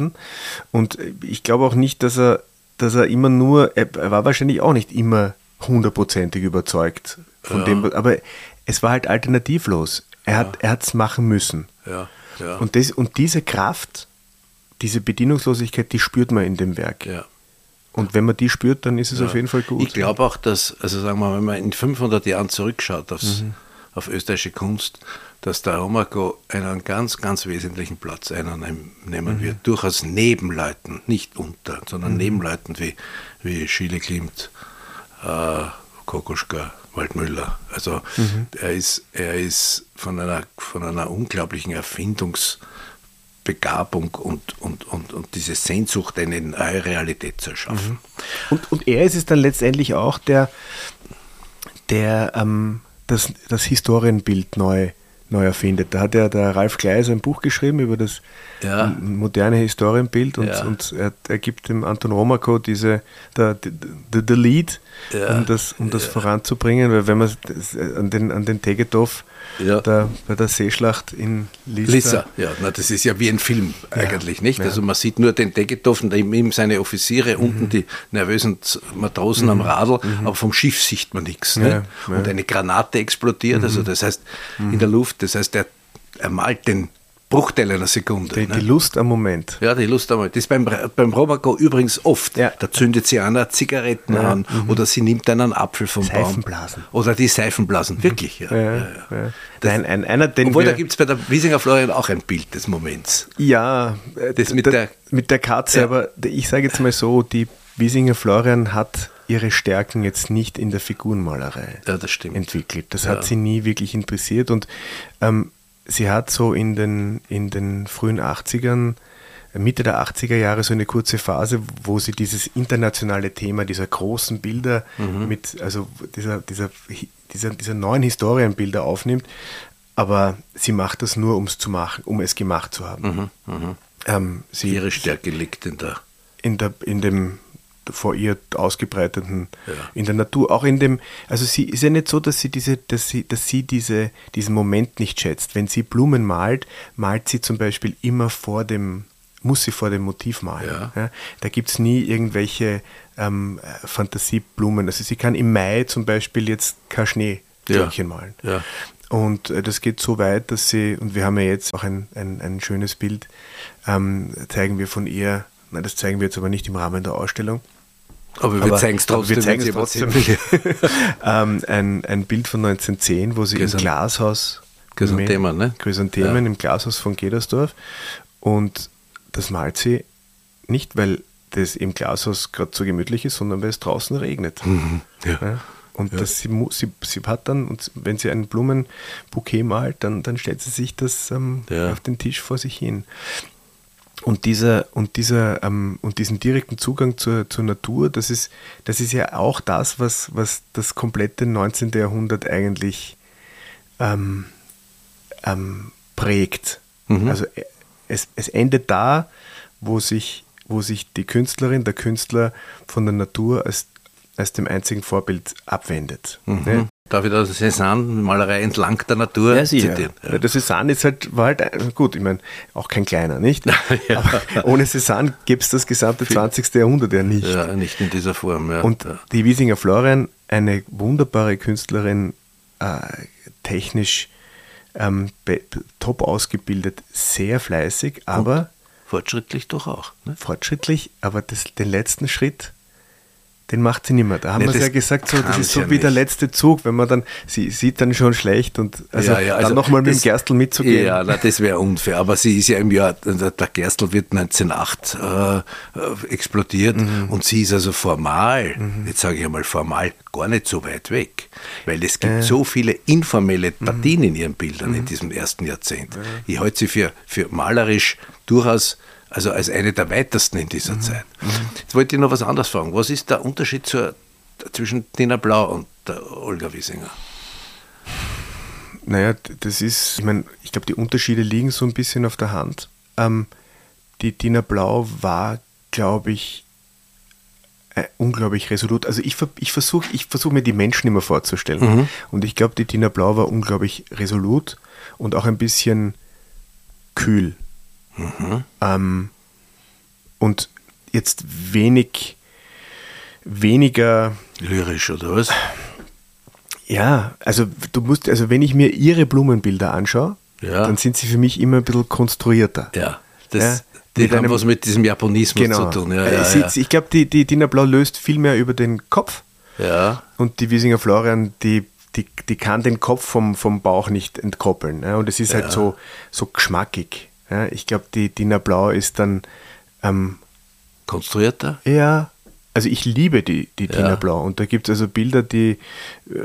Und ich glaube auch nicht, dass er, dass er immer nur, er, er war wahrscheinlich auch nicht immer hundertprozentig überzeugt von ja. dem, aber es war halt alternativlos. Er hat er es machen müssen. Ja, ja. Und, das, und diese Kraft, diese Bedienungslosigkeit, die spürt man in dem Werk. Ja. Und wenn man die spürt, dann ist es ja. auf jeden Fall gut. Ich glaube auch, dass, also sagen wir mal, wenn man in 500 Jahren zurückschaut aufs, mhm. auf österreichische Kunst, dass der Romako einen ganz, ganz wesentlichen Platz einnehmen mhm. wird. Durchaus neben Leuten, nicht unter, sondern mhm. neben Leuten wie, wie Schiele Klimt, äh, Kokoschka, Waldmüller. Also mhm. er, ist, er ist von einer, von einer unglaublichen Erfindungsbegabung und, und, und, und diese Sehnsucht, eine neue Realität zu erschaffen. Mhm. Und, und er ist es dann letztendlich auch, der, der ähm, das, das Historienbild neu neu erfindet. Da hat ja der Ralf Gleis ein Buch geschrieben über das ja. moderne Historienbild und, ja. und er, er, gibt dem Anton Romako diese, der, der, der Lead, ja. um das, um das voranzubringen, weil wenn man an den, an den Tegetov da, bei der Seeschlacht in Lissa. Lissa, ja, na, das ist ja wie ein Film eigentlich, nicht? Also man sieht nur den Tegetov und ihm seine Offiziere, mhm. unten die nervösen Matrosen mhm. am Radl, mhm. aber vom Schiff sieht man nichts. Ne? Und eine Granate explodiert, also mhm. das heißt in der Luft das heißt, er, er malt den Bruchteil einer Sekunde. Die, ne? die, Lust am Moment. Ja, die Lust am Moment. Das ist beim, beim Robaco übrigens oft. Ja. Da zündet sie einer Zigaretten ja. an mhm. oder sie nimmt einen Apfel vom Seifenblasen. Baum. Oder die Seifenblasen, mhm. wirklich. Ja. ja Nein, ein, einer, den Obwohl, da gibt es bei der Wiesinger Florian auch ein Bild des Moments. Ja, das mit, der, mit der Katze, aber ich sage jetzt mal so, die Wiesinger Florian hat ihre Stärken jetzt nicht in der Figurenmalerei ja, das entwickelt. Das ja. hat sie nie wirklich interessiert und ähm, sie hat so in den, in den frühen 80ern, Mitte der 80er Jahre so eine kurze Phase, wo sie dieses internationale Thema dieser großen Bilder mhm. mit, also dieser, dieser, dieser, dieser neuen Historienbilder aufnimmt. Aber sie macht das nur, um es zu machen, um es gemacht zu haben. Mhm, mh. ähm, sie, Ihre Stärke liegt in der in, der, in dem vor ihr ausgebreiteten ja. in der Natur. Auch in dem, also sie ist ja nicht so, dass sie diese, dass sie, dass sie diese, diesen Moment nicht schätzt. Wenn sie Blumen malt, malt sie zum Beispiel immer vor dem, muss sie vor dem Motiv malen. Ja. Ja, da gibt es nie irgendwelche ähm, Fantasieblumen. Also sie kann im Mai zum Beispiel jetzt kein Schneeglöckchen malen. Und äh, das geht so weit, dass sie, und wir haben ja jetzt auch ein, ein, ein schönes Bild, ähm, zeigen wir von ihr Nein, das zeigen wir jetzt aber nicht im Rahmen der Ausstellung. Aber wir zeigen es trotzdem. Wir zeigen es trotzdem. ähm, ein, ein Bild von 1910, wo sie Gräsern, im Glashaus. Chrysanthemen, ne? Chrysanthemen ja. im Glashaus von Gedersdorf. Und das malt sie nicht, weil das im Glashaus gerade so gemütlich ist, sondern weil es draußen regnet. Mhm. Ja. ja. Und ja. das, sie, sie, sie hat dann, und wenn sie ein Blumenbouquet malt, dann, dann stellt sie sich das ähm, auf den Tisch vor sich hin. Und dieser, und dieser, ähm, und diesen direkten Zugang zur, zur Natur, das ist, das ist ja auch das, was, was das komplette 19. Jahrhundert eigentlich ähm, ähm, prägt. Mhm. Also äh, es, es endet da, wo sich, wo sich die Künstlerin, der Künstler von der Natur als, als dem einzigen Vorbild abwendet. Mhm. Ne? Darf ich da Cézanne-Malerei entlang der Natur Ja, zitieren? Ja. Der Cézanne ist halt, war halt, gut, ich meine, auch kein kleiner, nicht? Ja. Aber ohne Cézanne gäbe es das gesamte 20. Jahrhundert ja nicht. Ja, nicht in dieser Form. Ja. Und die Wiesinger Florian, eine wunderbare Künstlerin, äh, technisch ähm, top ausgebildet, sehr fleißig, aber fortschrittlich doch auch. Ne? fortschrittlich, aber das, den letzten Schritt, den macht sie nicht mehr. Da haben Nee, wir ja gesagt, so, das ist so ja wie der nicht. letzte Zug, wenn man dann, sie sieht dann schon schlecht und also, Ja, ja, dann nochmal mit dem Gerstl mitzugehen. Ja, na, das wäre unfair. Aber sie ist ja im Jahr, der der Gerstl wird 1908 äh, äh, explodiert Mhm. und sie ist also formal, jetzt sage ich einmal formal, gar nicht so weit weg. Weil es gibt so viele informelle Mhm. Partien in ihren Bildern in diesem ersten Jahrzehnt. Ich halte sie für, für malerisch durchaus also als eine der weitesten in Mhm. dieser Zeit. Jetzt wollte ich noch was anderes fragen. Was ist der Unterschied zur, zwischen Tina Blau und Olga Wiesinger? Naja, das ist, ich meine, ich glaube, die Unterschiede liegen so ein bisschen auf der Hand. Ähm, die Dina Blau war, glaube ich, äh, unglaublich resolut. Also ich, ich versuche ich versuch mir die Menschen immer vorzustellen. Und ich glaube, die Dina Blau war unglaublich resolut und auch ein bisschen kühl. Ähm, und jetzt wenig, weniger Lyrisch oder was? Ja, also du musst, also wenn ich mir ihre Blumenbilder anschaue, Ja. dann sind sie für mich immer ein bisschen konstruierter. Ja, das, Ja, die haben einem- was mit diesem Japonismus Genau. zu tun. Ja, Äh, ja, sie- ja. Ich glaube, die, die Dina Blau löst viel mehr über den Kopf ja. und die Wiesinger Florian, die, die, die kann den Kopf vom, vom Bauch nicht entkoppeln. Ja? Und es ist halt so, so geschmackig. Ja? Ich glaube, die Dina Blau ist dann ähm, konstruierter. Ja, also ich liebe die, die Ja. Tina Blau und da gibt es also Bilder, die, äh,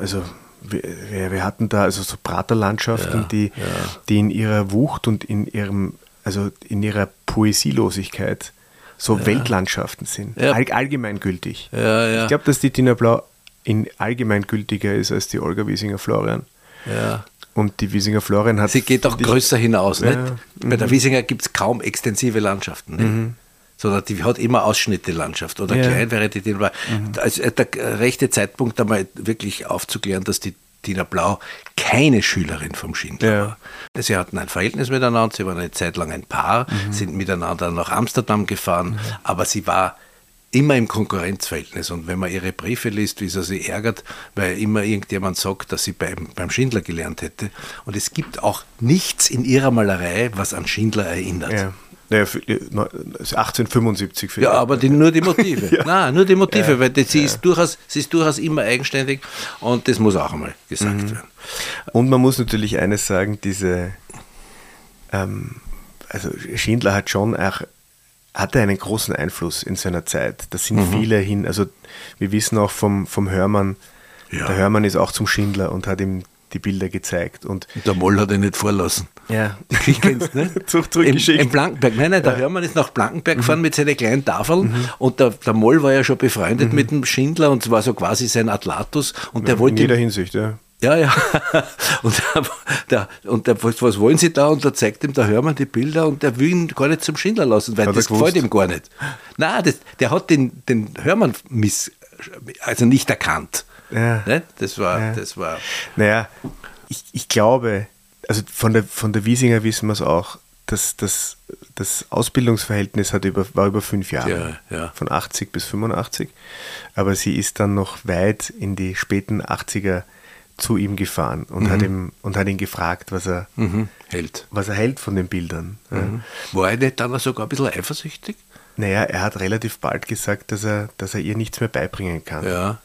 also wir, wir hatten da also so Praterlandschaften, Ja, die, ja. die in ihrer Wucht und in ihrem, also in ihrer Poesielosigkeit so Weltlandschaften sind, Ja. All, allgemeingültig. Ja, ja. Ich glaube, dass die Tina Blau in allgemeingültiger ist als die Olga Wiesinger Florian. Und die Wiesinger Florian hat. Sie geht auch größer hinaus. Ja, Nicht? Bei der Wiesinger gibt es kaum extensive Landschaften. Nicht? Sondern die hat immer Ausschnitte Landschaft. Oder Ja. klein wäre die Tina Blau. Also äh, der rechte Zeitpunkt einmal wirklich aufzuklären, dass die Tina Blau keine Schülerin vom Schindler Ja. war. Sie hatten ein Verhältnis miteinander, sie waren eine Zeit lang ein Paar, sind miteinander nach Amsterdam gefahren, aber sie war immer im Konkurrenzverhältnis. Und wenn man ihre Briefe liest, wie sie sich ärgert, weil immer irgendjemand sagt, dass sie beim, beim Schindler gelernt hätte. Und es gibt auch nichts in ihrer Malerei, was an Schindler erinnert. Ja. Naja, für, ne, 1875 Ja, vielleicht. aber die, nur die Motive. Ja. Nein, nur die Motive, weil die, sie, ist durchaus, sie ist durchaus immer eigenständig und das muss auch einmal gesagt Mhm. werden. Und man muss natürlich eines sagen, diese, ähm, also Schindler hat schon auch, hatte einen großen Einfluss in seiner Zeit. Da sind Mhm. viele hin, also wir wissen auch vom, vom Hörmann, Ja. der Hörmann ist auch zum Schindler und hat ihm die Bilder gezeigt. Und Und der Moll hat ihn nicht vorlassen. ja, Die Geschichte kennst ne? Im. Im Blankenberg. Nein, nein, der Hörmann ist nach Blankenberg gefahren mit seinen kleinen Tafeln und der, der Moll war ja schon befreundet mit dem Schindler und war so quasi sein Atlatus und der in wollte jeder ihm Hinsicht, ja. Ja, ja. Und, der, und der, was, wollen Sie da? Und da zeigt ihm der Hörmann die Bilder und der will ihn gar nicht zum Schindler lassen, weil Hat das gefällt ihm gar nicht. Nein, das, der hat den, den Hörmann miss, also nicht erkannt. Ja. Ne? Das war, Ja. das war. Naja, ich, ich glaube, also von der, von der Wiesinger wissen wir es auch, dass das, das Ausbildungsverhältnis hat über, war über fünf Jahre, Ja, ja. von 80 bis 85. Aber sie ist dann noch weit in die späten 80er zu ihm gefahren und, hat, ihm, und hat ihn gefragt, was er, Mhm. Held. was er hält von den Bildern. Ja. War er nicht dann sogar ein bisschen eifersüchtig? Naja, er hat relativ bald gesagt, dass er, dass er ihr nichts mehr beibringen kann. Ja.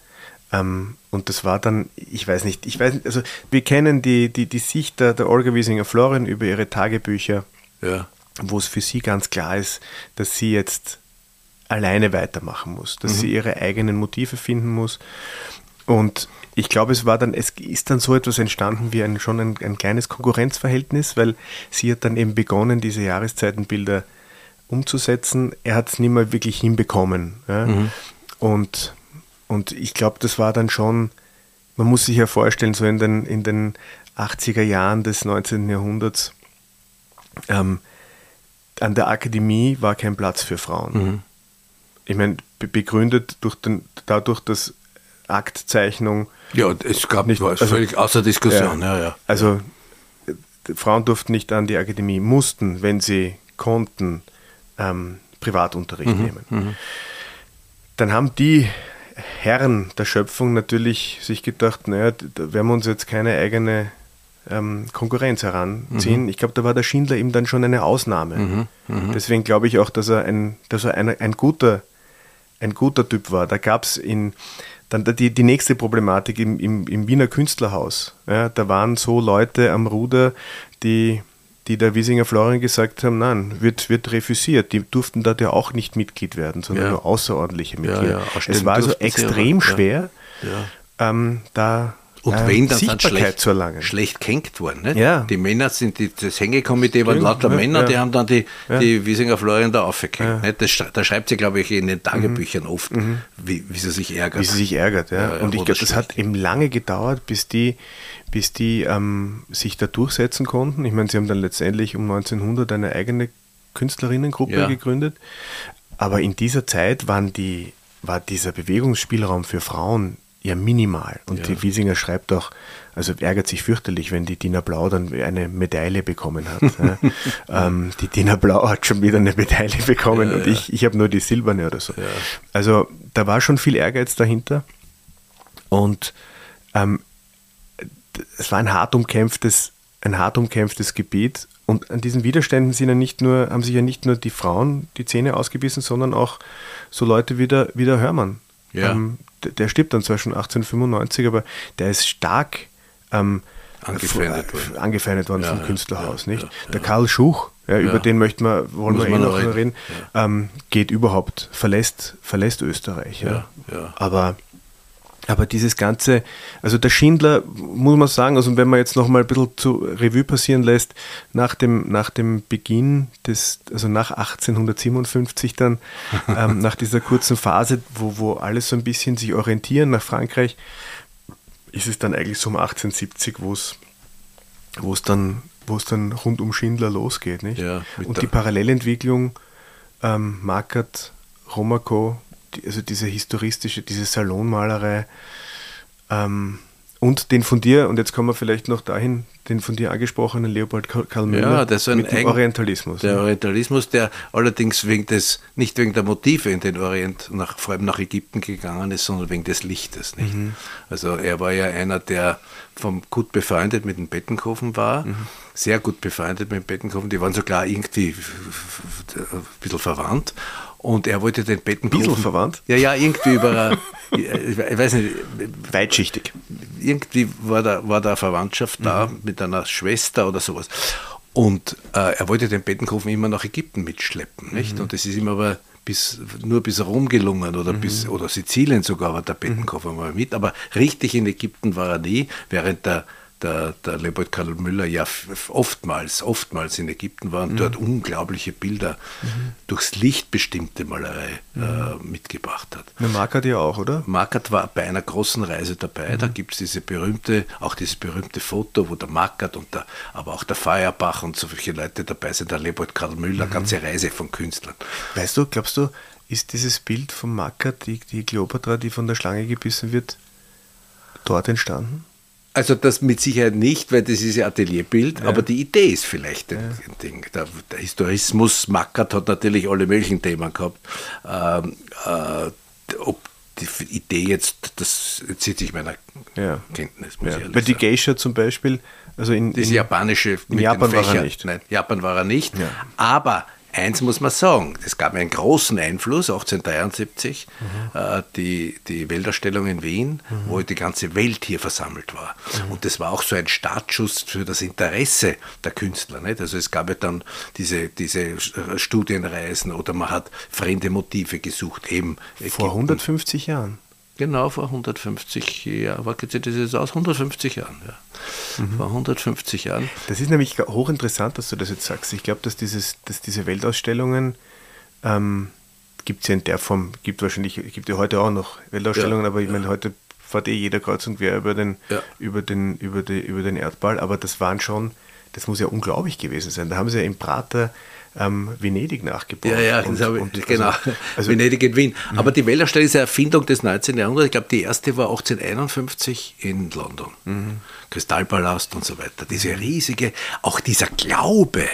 Ähm, und das war dann, ich weiß nicht, ich weiß nicht, also wir kennen die, die, die Sicht der, der Olga Wiesinger Florin über ihre Tagebücher, Ja. wo es für sie ganz klar ist, dass sie jetzt alleine weitermachen muss, dass sie ihre eigenen Motive finden muss. Und ich glaube, es war dann, es ist dann so etwas entstanden wie ein, schon ein, ein kleines Konkurrenzverhältnis, weil sie hat dann eben begonnen, diese Jahreszeitenbilder umzusetzen. Er hat es nicht mehr wirklich hinbekommen. Ja? Und, und ich glaube, das war dann schon, man muss sich ja vorstellen, so in den, in den 80er Jahren des 19. Jahrhunderts, ähm, an der Akademie war kein Platz für Frauen. Ich meine, be begründet durch den, dadurch, dass Aktzeichnung. Ja, es gab nicht also, völlig außer Diskussion. Ja, ja, ja. Also Frauen durften nicht an die Akademie, mussten, wenn sie konnten, ähm, Privatunterricht mhm, nehmen. Mhm. Dann haben die Herren der Schöpfung natürlich sich gedacht, naja, da werden wir uns jetzt keine eigene ähm, Konkurrenz heranziehen. Mhm. Ich glaube, da war der Schindler eben dann schon eine Ausnahme. Mhm. Mhm. Deswegen glaube ich auch, dass er ein, dass er ein, ein, guter, ein guter Typ war. Da gab es in dann die, die nächste Problematik im, im, im Wiener Künstlerhaus. Ja, da waren so Leute am Ruder, die die der Wiesinger Florian gesagt haben, nein, wird, wird refusiert. Die durften da ja auch nicht Mitglied werden, sondern ja. nur außerordentliche Mitglieder. Ja. Es war also extrem schwer, ähm, da und ähm, wenn, dann sind schlecht, schlecht gehängt worden. Nicht? Ja. Die Männer sind, die, das Hängekomitee waren lauter ja, Männer, ja. die haben dann die, ja. die Wiesinger Florian da aufgehängt. Ja. Das, da schreibt sie, glaube ich, in den Tagebüchern mhm. oft, mhm. Wie, wie sie sich ärgert. Wie sie sich ärgert, ja. Und ich glaube, das hat eben lange gedauert, bis die, bis die ähm, sich da durchsetzen konnten. Ich meine, sie haben dann letztendlich um 1900 eine eigene Künstlerinnengruppe gegründet. Aber in dieser Zeit waren die, war dieser Bewegungsspielraum für Frauen ja minimal. Und ja. die Wiesinger schreibt auch, also ärgert sich fürchterlich, wenn die Dina Blau dann eine Medaille bekommen hat. ähm, die Dina Blau hat schon wieder eine Medaille bekommen ja, und ja. ich, ich habe nur die silberne oder so. Also da war schon viel Ehrgeiz dahinter und ähm, es war ein hart umkämpftes, ein hart umkämpftes Gebiet und an diesen Widerständen sind ja nicht nur, haben sich ja nicht nur die Frauen die Zähne ausgebissen, sondern auch so Leute wie der, wie der Hörmann. Ja. Ähm, der stirbt dann zwar schon 1895, aber der ist stark ähm, angefeindet worden, angefeindet worden ja, vom Künstlerhaus. Ja, nicht? der Karl Schuch, über den möchten wir, wollen Muss wir eh noch reden, reden ähm, geht überhaupt, verlässt, verlässt Österreich. Aber aber dieses Ganze, also der Schindler, muss man sagen, also wenn man jetzt noch mal ein bisschen zu Revue passieren lässt, nach dem, nach dem Beginn des, also nach 1857 dann, ähm, nach dieser kurzen Phase, wo, wo alles so ein bisschen sich orientieren nach Frankreich, ist es dann eigentlich so um 1870, wo es, wo es dann, wo es dann rund um Schindler losgeht, nicht? Ja, Und die Parallelentwicklung, ähm, Markert, Romaco, also diese historistische, diese Salonmalerei ähm, und den von dir, und jetzt kommen wir vielleicht noch dahin, den von dir angesprochenen Leopold Karl Müller ja, das ist ein mit dem Orientalismus. Der Orientalismus, der allerdings wegen des, nicht wegen der Motive in den Orient, nach, vor allem nach Ägypten gegangen ist, sondern wegen des Lichtes. Mhm. Also er war ja einer, der vom gut befreundet mit dem Bettenkofen war, mhm. sehr gut befreundet mit dem Bettenkofen, die waren sogar irgendwie ein bisschen verwandt und er wollte den Bettenkofen. Bisschen verwandt? Ja, ja, irgendwie über, ich weiß nicht. Weitschichtig. Irgendwie war da, war da Verwandtschaft mhm. da mit einer Schwester oder sowas. Und äh, er wollte den Bettenkofen immer nach Ägypten mitschleppen, nicht? Mhm. Und das ist ihm aber bis, nur bis Rom gelungen oder, mhm. bis, oder Sizilien sogar war der Bettenkofen mhm. mal mit. Aber richtig in Ägypten war er nie, während der der, der Leopold Karl Müller ja oftmals, oftmals in Ägypten war und mhm. dort unglaubliche Bilder mhm. durchs Licht bestimmte Malerei mhm. äh, mitgebracht hat. Der Markert ja auch, oder? Markert war bei einer großen Reise dabei. Da mhm. gibt es diese berühmte, auch dieses berühmte Foto, wo der Markert und der, aber auch der Feuerbach und so viele Leute dabei sind, der Leopold Karl Müller, mhm. ganze Reise von Künstlern. Weißt du, glaubst du, ist dieses Bild vom Markert, die, die Kleopatra, die von der Schlange gebissen wird, dort entstanden? Also das mit Sicherheit nicht, weil das ist ja Atelierbild, ja. aber die Idee ist vielleicht ein ja. Ding. Der, der, Historismus Mackert hat natürlich alle möglichen Themen gehabt. Ähm, äh, ob die Idee jetzt, das zieht sich meiner ja. Kenntnis. Muss ja. Weil die Geisha zum Beispiel, also in, das japanische in Japan war er nicht. Nein, Japan war er nicht. Aber Eins muss man sagen, es gab einen großen Einfluss, 1873, mhm. äh, die, die Weltausstellung in Wien, mhm. wo die ganze Welt hier versammelt war. Mhm. Und das war auch so ein Startschuss für das Interesse der Künstler. Nicht? Also es gab ja dann diese, diese Studienreisen oder man hat fremde Motive gesucht. Eben Vor 150 Jahren. Genau, vor 150 Jahren. Das jetzt aus? 150 Jahren, ja. Mhm. Vor 150 Jahren. Das ist nämlich hochinteressant, dass du das jetzt sagst. Ich glaube, dass, dass diese Weltausstellungen ähm, gibt es ja in der Form, gibt wahrscheinlich, gibt ja heute auch noch Weltausstellungen, ja, aber ich ja. meine, heute fährt eh jeder kreuz und quer über den, ja. über, den, über, die, über den Erdball, aber das waren schon, das muss ja unglaublich gewesen sein. Da haben sie ja im Prater ähm, Venedig nachgebaut. Ja, ja, und, habe und, genau. Also, also, Venedig in Wien. Aber die Weltausstellung ist eine Erfindung des 19. Jahrhunderts. Ich glaube, die erste war 1851 in London. Mhm. Kristallpalast und so weiter. Diese riesige, auch dieser Glaube,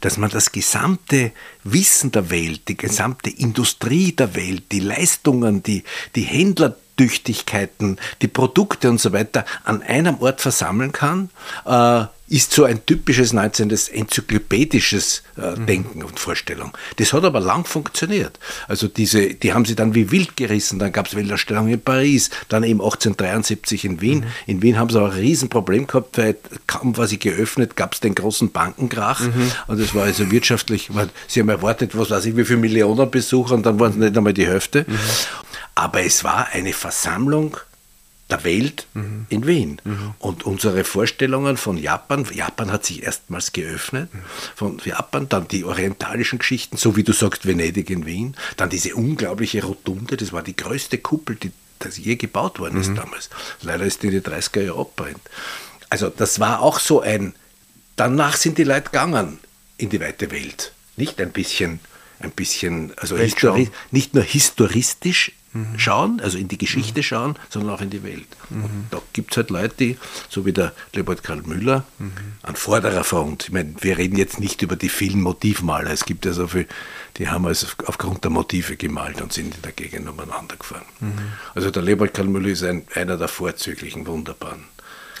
dass man das gesamte Wissen der Welt, die gesamte Industrie der Welt, die Leistungen, die, die Händlertüchtigkeiten, die Produkte und so weiter an einem Ort versammeln kann, äh, ist so ein typisches 19. enzyklopädisches äh, Denken und Vorstellung. Das hat aber lang funktioniert. Also diese, die haben sie dann wie wild gerissen. Dann gab es Weltausstellungen in Paris, dann eben 1873 in Wien. In Wien haben sie aber ein Riesenproblem gehabt, weil kaum war sie geöffnet, gab es den großen Bankenkrach. Und das war also wirtschaftlich, weil sie haben erwartet, was weiß ich, wie viele Millionen Besucher und dann waren es nicht einmal die Hälfte. Aber es war eine Versammlung der Welt Mhm. in Wien. Und unsere Vorstellungen von Japan, Japan hat sich erstmals geöffnet, Mhm. von Japan, dann die orientalischen Geschichten, so wie du sagst, Venedig in Wien, dann diese unglaubliche Rotunde, das war die größte Kuppel, die das je gebaut worden Mhm. ist damals. Leider ist die in die 30er Jahre abbrennt. Also das war auch so ein, danach sind die Leute gegangen in die weite Welt. Nicht ein bisschen, ein bisschen, also histori nicht nur historistisch schauen, also in die Geschichte schauen, sondern auch in die Welt. Und da gibt es halt Leute, die, so wie der Leopold Karl Müller, an vorderer Front, ich meine, wir reden jetzt nicht über die vielen Motivmaler, es gibt ja so viele, die haben also aufgrund der Motive gemalt und sind in der Gegend umeinander gefahren. Also der Leopold Karl Müller ist ein, einer der vorzüglichen, wunderbaren.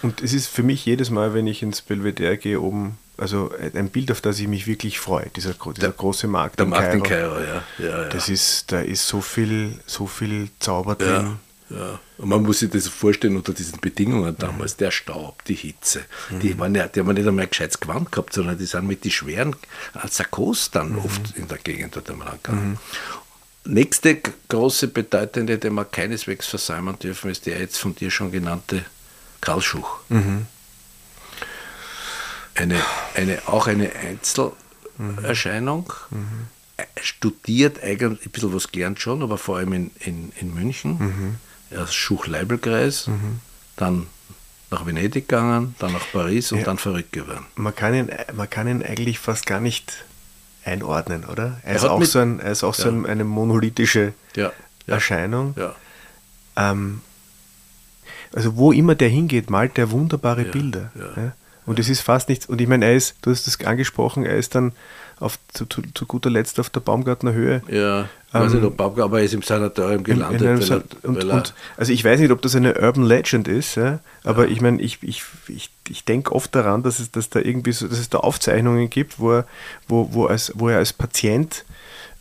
Und es ist für mich jedes Mal, wenn ich ins Belvedere gehe, oben, also ein Bild, auf das ich mich wirklich freue, dieser, dieser große Markt. Der in Markt in Kairo. Kairo, ja. ja, ja. Das ist, da ist so viel, so viel Zauber Ja, drin. ja. Und man muss sich das vorstellen unter diesen Bedingungen damals, der Staub, die Hitze. Die, waren ja, die haben ja nicht einmal ein gescheites Gewand gehabt, sondern die sind mit den schweren Sakkos dann oft in der Gegend dort einmal angegangen. Nächste g- große bedeutende, den wir keineswegs versäumen dürfen, ist der jetzt von dir schon genannte Karl Schuch. Eine, eine, auch eine Einzelerscheinung. Er Studiert eigentlich ein bisschen was gelernt schon, aber vor allem in, in, in München. Erst Schuch-Leibelkreis, dann nach Venedig gegangen, dann nach Paris und Ja. dann verrückt geworden. Man, kann ihn, man kann ihn eigentlich fast gar nicht einordnen, oder? Er, Er ist auch mit- so, ein, er ist auch so Ja. ein, eine monolithische Ja, Erscheinung. Ähm, also wo immer der hingeht, malt der wunderbare Bilder. Ja, ja. Und es ist fast nichts. Und ich meine, er ist, du hast das angesprochen, er ist dann auf, zu, zu, zu guter Letzt auf der Baumgartner Höhe. Ja, ich weiß Ähm, nicht, ob Baumgart, aber er ist im Sanatorium In- gelandet. in einem weil er- und, und, also ich weiß nicht, ob das eine Urban Legend ist, ja, aber ich meine, ich, ich, ich, ich denke oft daran, dass es, dass da irgendwie so, dass es da Aufzeichnungen gibt, wo er, wo, wo, als, wo er als Patient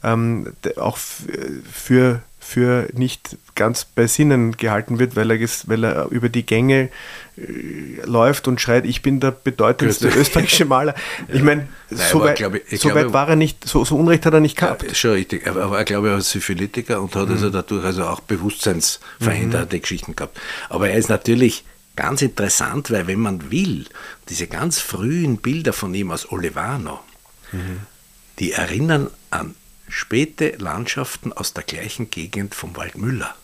ähm, auch f- für, für nicht ganz bei Sinnen gehalten wird, weil er, weil er über die Gänge äh, läuft und schreit, ich bin der bedeutendste österreichische Maler. Ich meine, so, weit, glaub ich- ich so glaube- weit war er nicht, so, so Unrecht hat er nicht Ja, gehabt. ist schon richtig. Aber, aber ich glaube, er ist Syphilitiker und hat also dadurch also auch bewusstseinsveränderte Geschichten gehabt. Aber er ist natürlich ganz interessant, weil wenn man will, diese ganz frühen Bilder von ihm aus Olevano, die erinnern an späte Landschaften aus der gleichen Gegend vom Waldmüller.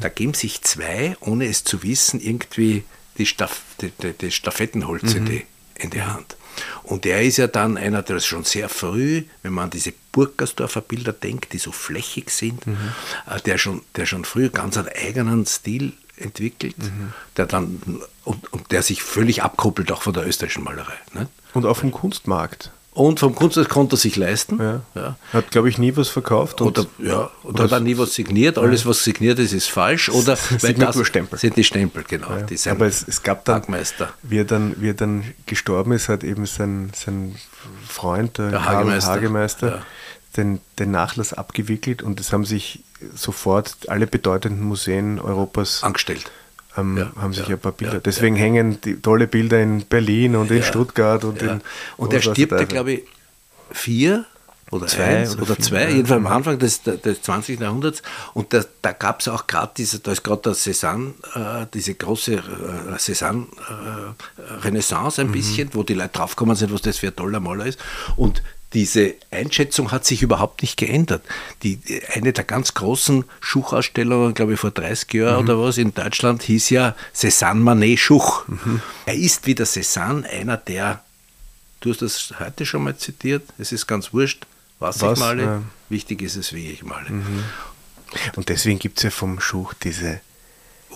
Da geben sich zwei, ohne es zu wissen, irgendwie die, Staff, die, die, die Stafettenholz in, die, in die Hand. Und er ist ja dann einer, der schon sehr früh, wenn man an diese Burgersdorfer Bilder denkt, die so flächig sind, äh, der, schon, der schon früh ganz einen eigenen Stil entwickelt, der dann und, und der sich völlig abkoppelt auch von der österreichischen Malerei. Ne? Und auch vom Kunstmarkt. Und vom Kunst das konnte er sich leisten. Ja. Ja. Hat, glaube ich, nie was verkauft. Und Oder, ja, und hat auch nie was signiert. Alles, was signiert ist, ist falsch. Oder weil das sind die Stempel, genau. Ja, aber es, es gab dann, Tagmeister. wie er dann, wie er dann gestorben ist, hat eben sein, sein Freund, der, Der Hagemeister. Hagemeister, den, den Nachlass abgewickelt und es haben sich sofort alle bedeutenden Museen Europas angestellt. Ähm, Ja, haben sich ja, ein paar Bilder. ja, Deswegen hängen die tolle Bilder in Berlin und in Stuttgart und in Und er stirbt ja, glaube ich, vier oder Zwei eins oder oder, zwei, jedenfalls am Anfang des, des 20. Jahrhunderts. Und da, da gab es auch gerade diese, da ist gerade der Cézanne, äh, diese große äh, Cézanne-Renaissance Mhm. ein bisschen, wo die Leute draufgekommen sind, was das für ein toller Maler ist. Und diese Einschätzung hat sich überhaupt nicht geändert. Die, eine der ganz großen Schuchausstellungen, glaube ich, vor 30 Jahren Mhm. oder was, in Deutschland hieß ja Cézanne Manet Schuch. Mhm. Er ist wie der Cézanne einer der, du hast das heute schon mal zitiert, es ist ganz wurscht, was, Was, ich male, ja. wichtig ist es, wie ich male. Und deswegen gibt es ja vom Schuch diese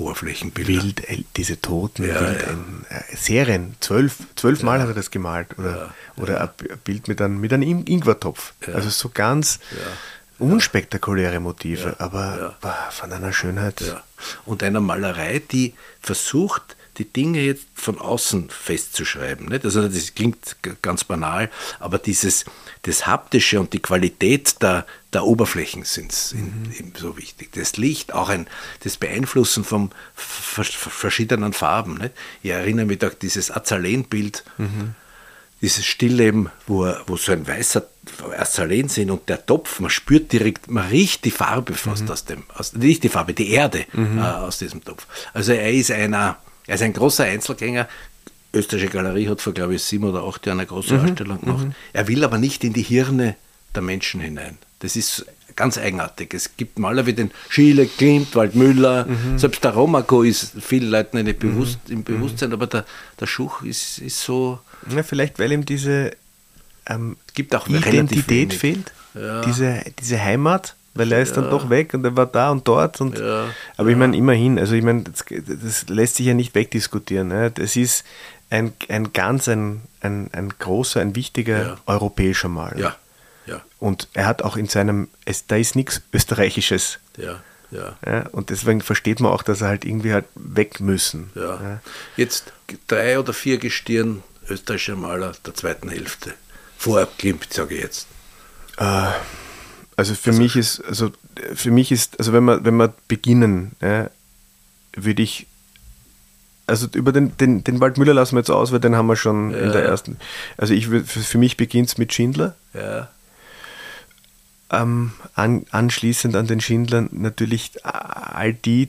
Oberflächenbilder. Wild, äh, diese Toten, Ja, Wild, ja. ein, äh, Serien, zwölf, zwölf Mal hat er das gemalt. Oder, oder ein Bild mit einem, mit einem In- Ingwertopf. Also so ganz unspektakuläre Motive, aber boah, von einer Schönheit. Und einer Malerei, die versucht, die Dinge jetzt von außen festzuschreiben. Nicht? Also das klingt ganz banal, aber dieses das Haptische und die Qualität der, der Oberflächen sind in, so wichtig. Das Licht, auch ein, das Beeinflussen von ver- ver- verschiedenen Farben. Nicht? Ich erinnere mich an dieses Azalenbild, dieses Stillleben, wo, wo so ein weißer Azaleen sind und der Topf, man spürt direkt, man riecht die Farbe fast aus dem, aus, nicht die Farbe, die Erde äh, aus diesem Topf. Also er ist einer, er ist ein großer Einzelgänger. Österreichische Galerie hat vor, glaube ich, sieben oder acht Jahren eine große Ausstellung gemacht. Er will aber nicht in die Hirne der Menschen hinein. Das ist ganz eigenartig. Es gibt Maler wie den Schiele, Klimt, Waldmüller, selbst der Romako ist vielen Leuten nicht bewusst, im Bewusstsein, aber der, der Schuch ist, ist so, Ja, vielleicht, weil ihm diese ähm, gibt auch Identität fehlt, Ja. diese, diese Heimat, weil er ist dann doch weg und er war da und dort. Und, Ja. Aber ich meine, immerhin, also ich meine, das, das lässt sich ja nicht wegdiskutieren. Ne? Das ist ein, ein ganz, ein, ein, ein großer, ein wichtiger Ja. europäischer Maler. Ja, ja, Und er hat auch in seinem, es, da ist nichts Österreichisches. ja, ja. Ja? Und deswegen versteht man auch, dass er halt irgendwie halt weg müssen. Ja. Jetzt drei oder vier Gestirn österreichischer Maler der zweiten Hälfte. Vor Klimt, sage ich jetzt. Also für mich ist, also für mich ist, also wenn wir, wenn wir beginnen, ja, würde ich, also über den, den, den Waldmüller lassen wir jetzt aus, weil den haben wir schon in der ersten. Also ich für, für mich beginnt es mit Schindler. Ja, Ähm, an, anschließend an den Schindler natürlich all die,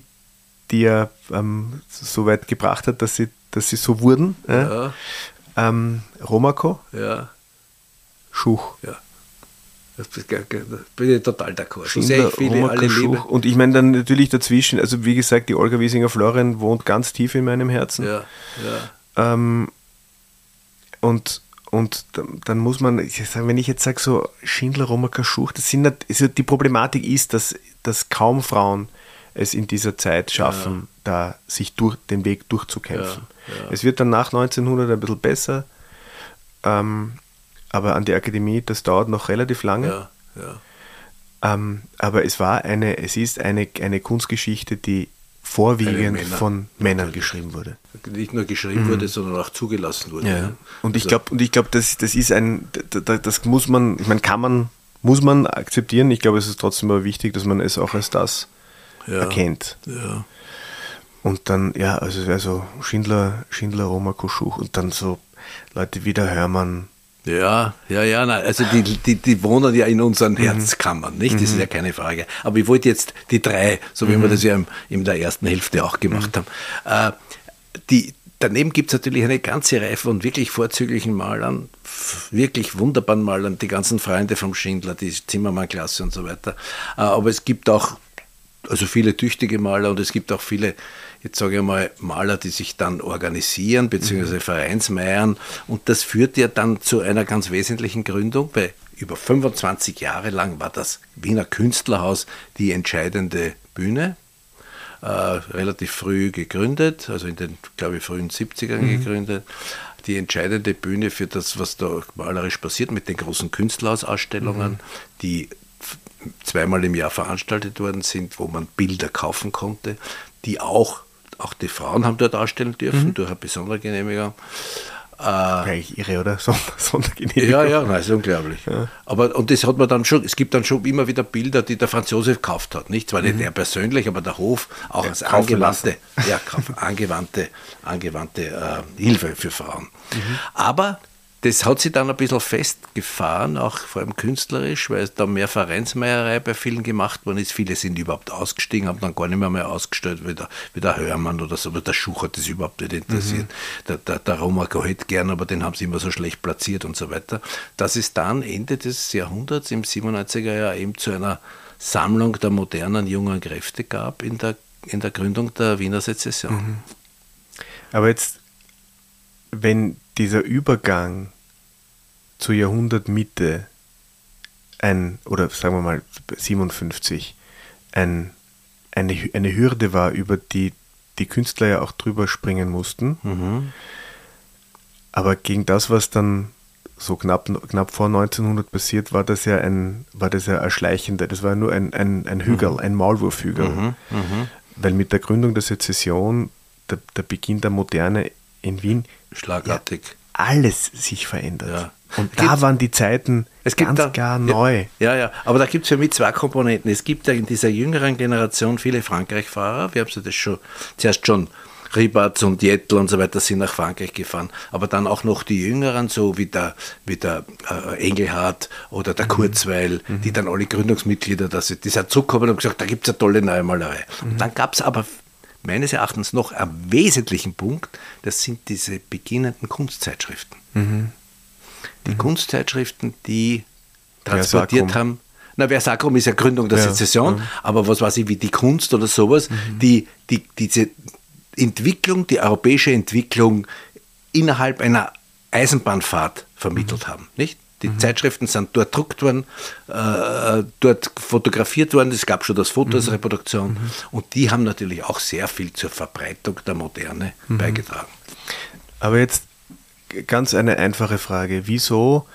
die er ähm, so weit gebracht hat, dass sie, dass sie so wurden. Ja. ja, Ähm, Romako, ja, Schuch. ja. Das bin ich total d'accord. So Schindler, ich viele, Romako, alle. Schuch. Und ich meine dann natürlich dazwischen, also wie gesagt, die Olga Wiesinger Florian wohnt ganz tief in meinem Herzen. Ja, ja, Ähm, und und dann, muss man, ich sag, wenn ich jetzt sage so Schindler, Romaka, Schuch, das sind also die Problematik ist, dass, dass kaum Frauen es in dieser Zeit schaffen, da sich durch den Weg durchzukämpfen. Ja, ja. Es wird dann nach 1900 ein bisschen besser, ähm, aber an die Akademie, das dauert noch relativ lange. ja, ja. Ähm, aber es war eine, es ist eine, eine Kunstgeschichte, die vorwiegend Männer- von Männern geschrieben wurde. Nicht nur geschrieben wurde, sondern auch zugelassen wurde. ne? Und ich Also, glaube, und ich glaube, das, das ist ein, da- da- das muss man, ich meine, kann man, muss man akzeptieren. Ich glaube, es ist trotzdem aber wichtig, dass man es auch als das ja, erkennt. Ja, Und dann, ja, also, also Schindler, Schindler, Roma, Koschuch und dann so Leute wie der Hörmann. Ja, ja, ja, nein, also die, die, die wohnen ja in unseren Herzkammern, nicht? Das ist ja keine Frage. Aber ich wollte jetzt die drei, so wie wir das ja in der ersten Hälfte auch gemacht haben. Äh, die, daneben gibt es natürlich eine ganze Reihe von wirklich vorzüglichen Malern, wirklich wunderbaren Malern, die ganzen Freunde vom Schindler, die Zimmermann-Klasse und so weiter. Äh, aber es gibt auch also viele tüchtige Maler und es gibt auch viele, jetzt sage ich mal, Maler, die sich dann organisieren bzw. Vereinsmeiern und das führt ja dann zu einer ganz wesentlichen Gründung. Bei über 25 Jahre lang war das Wiener Künstlerhaus die entscheidende Bühne. Äh, relativ früh gegründet, also in den, glaube ich, frühen 70ern gegründet. Die entscheidende Bühne für das, was da malerisch passiert, mit den großen Künstlerhausausstellungen, die f- zweimal im Jahr veranstaltet worden sind, wo man Bilder kaufen konnte, die auch, auch die Frauen haben dort ausstellen dürfen, durch eine besondere Genehmigung. Äh, Eigentlich irre, oder? Sonder, Sondergenehmigung. ja, ja, nein, ist unglaublich. Aber und das hat man dann schon, es gibt dann schon immer wieder Bilder, die der Franz Josef gekauft hat. Nicht zwar nicht er persönlich, aber der Hof auch als kaufen angewandte, ja, angewandte, angewandte äh, Hilfe für Frauen. Aber das hat sich dann ein bisschen festgefahren, auch vor allem künstlerisch, weil es da mehr Vereinsmeierei bei vielen gemacht worden ist. Viele sind überhaupt ausgestiegen, haben dann gar nicht mehr, mehr ausgestellt, wie der, wie der Hörmann oder so, aber der Schuch hat das überhaupt nicht interessiert. Der, der, der Romako hätte gern, aber den haben sie immer so schlecht platziert und so weiter. Dass es dann Ende des Jahrhunderts, im 97er Jahr, eben zu einer Sammlung der modernen jungen Kräfte gab in der, in der Gründung der Wiener Sezession. Aber jetzt, wenn dieser Übergang zur Jahrhundertmitte ein, oder sagen wir mal 57, ein, eine, eine Hürde war, über die die Künstler ja auch drüber springen mussten. Mhm. Aber gegen das, was dann so knapp, knapp vor 1900 passiert, war das ja ein, war das ja ein schleichender, das war nur ein, ein, ein Hügel, ein Maulwurfhügel. Mhm. Mhm. Weil mit der Gründung der Sezession, der, der Beginn der Moderne in Wien, Schlagartig. alles sich verändert. Ja. Und da waren die Zeiten Es gibt ganz da, klar neu. Ja, ja, aber da gibt es für mich zwei Komponenten. Es gibt ja in dieser jüngeren Generation viele Frankreich-Fahrer. Wir haben sie das schon, zuerst schon Ribatz und Jettel und so weiter sind nach Frankreich gefahren, aber dann auch noch die Jüngeren, so wie der, wie der äh, Engelhardt oder Mhm. der Kurzweil, die dann alle Gründungsmitglieder, da sind, die sind zurückgekommen und gesagt, da gibt es eine tolle neue Malerei. Mhm. Und dann gab es aber meines Erachtens noch einen wesentlichen Punkt, das sind diese beginnenden Kunstzeitschriften. Die Kunstzeitschriften, die transportiert haben. Na, Versacrum ist ja Gründung der Ja, Sezession, ja. aber was weiß ich, wie die Kunst oder sowas, die, die diese Entwicklung, die europäische Entwicklung innerhalb einer Eisenbahnfahrt vermittelt haben, nicht? Die Zeitschriften sind dort druckt worden, äh, dort fotografiert worden, es gab schon das Foto als Reproduktion und die haben natürlich auch sehr viel zur Verbreitung der Moderne beigetragen. Aber jetzt ganz eine einfache Frage. Wieso,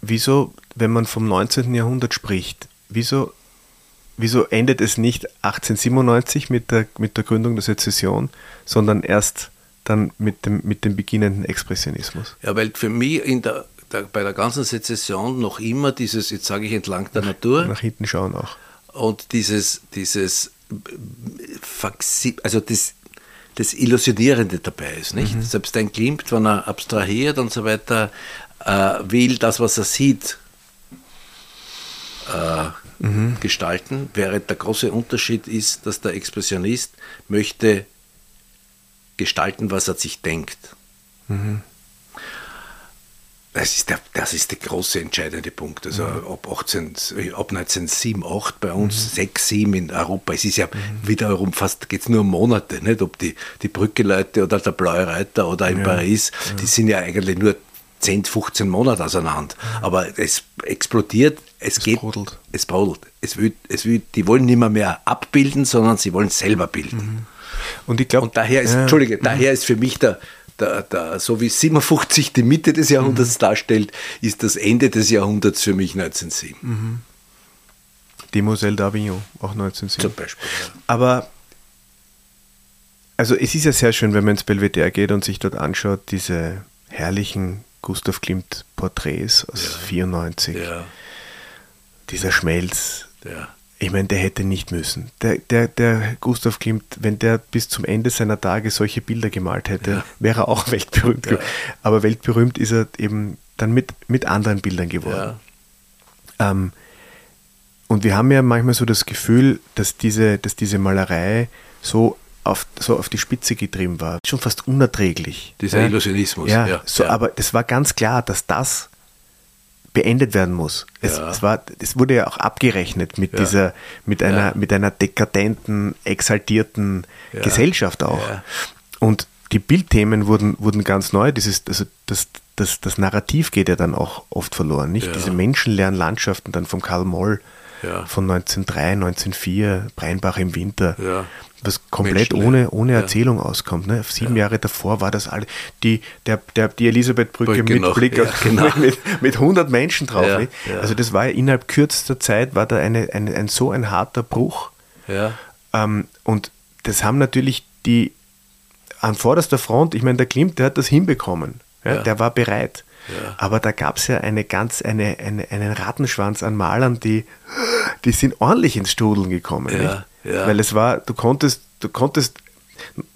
wieso, wenn man vom 19. Jahrhundert spricht, wieso, wieso endet es nicht 1897 mit der, mit der Gründung der Sezession, sondern erst dann mit dem, mit dem beginnenden Expressionismus? Ja, weil für mich in der, der, bei der ganzen Sezession noch immer dieses, jetzt sage ich entlang der Natur, Nach hinten schauen auch. und dieses, dieses also das, das Illusionierende dabei ist. Nicht? Selbst ein Klimt, wenn er abstrahiert und so weiter, äh, will das, was er sieht, äh, gestalten, während der große Unterschied ist, dass der Expressionist möchte gestalten, was er sich denkt. Das ist, der, das ist der große entscheidende Punkt. Also ab, 18, ab 1907, 8 bei uns, 6, 7 in Europa. Es ist ja wiederum fast, geht es nur um Monate, nicht? Ob die, die Brücke-Leute oder der Blaue Reiter oder in Paris, die sind ja eigentlich nur 10, 15 Monate auseinander. Aber es explodiert, es, geht, brodelt. es brodelt. Es will, es will, die wollen nicht mehr, mehr abbilden, sondern sie wollen selber bilden. Und ich glaube, Und daher ist, ja, Entschuldige, daher ist für mich der, der, der, so wie 57 die Mitte des Jahrhunderts Mhm. darstellt, ist das Ende des Jahrhunderts für mich 1907. Mhm. Demoiselle d'Avignon, auch 1907. Zum Beispiel. Ja. Aber also es ist ja sehr schön, wenn man ins Belvedere geht und sich dort anschaut, diese herrlichen Gustav Klimt Porträts aus 94. Ja, Dieser Schmelz. ja. Ich meine, der hätte nicht müssen. Der, der, der Gustav Klimt, wenn der bis zum Ende seiner Tage solche Bilder gemalt hätte, Ja. wäre er auch weltberühmt. Ja. geworden. Aber weltberühmt ist er eben dann mit, mit anderen Bildern geworden. ja. Ähm, und wir haben ja manchmal so das Gefühl, dass diese, dass diese Malerei so auf, so auf die Spitze getrieben war. Schon fast unerträglich. Dieser Illusionismus, Ja, ja, so, ja. aber das war ganz klar, dass das beendet werden muss. Es, Ja. es, war, es wurde ja auch abgerechnet mit Ja. dieser, mit einer, Ja. mit einer dekadenten, exaltierten. Gesellschaft auch. Und die Bildthemen wurden, wurden ganz neu. Dieses, also das, das, das Narrativ geht ja dann auch oft verloren. Nicht diese menschenleeren Landschaften dann von Karl Moll von 1903, 1904, Breinbach im Winter. Was komplett Menschenleer. ohne, ohne Ja. Erzählung auskommt. Ne? Sieben Jahre davor war das alle, die, der, der, die Elisabethbrücke Brücke mit noch, Blick ja, auf, genau. mit, mit 100 Menschen drauf. Ja, ja. Also das war ja innerhalb kürzester Zeit, war da eine, eine, ein so ein harter Bruch. ja. Ähm, und das haben natürlich die an vorderster Front, ich meine, der Klimt, der hat das hinbekommen. Ja, Ja. Der war bereit. Ja. Aber da gab es ja eine ganz, eine, eine, einen Rattenschwanz an Malern, die, die sind ordentlich ins Studeln gekommen. Ja? Ja. Weil es war, du konntest, du konntest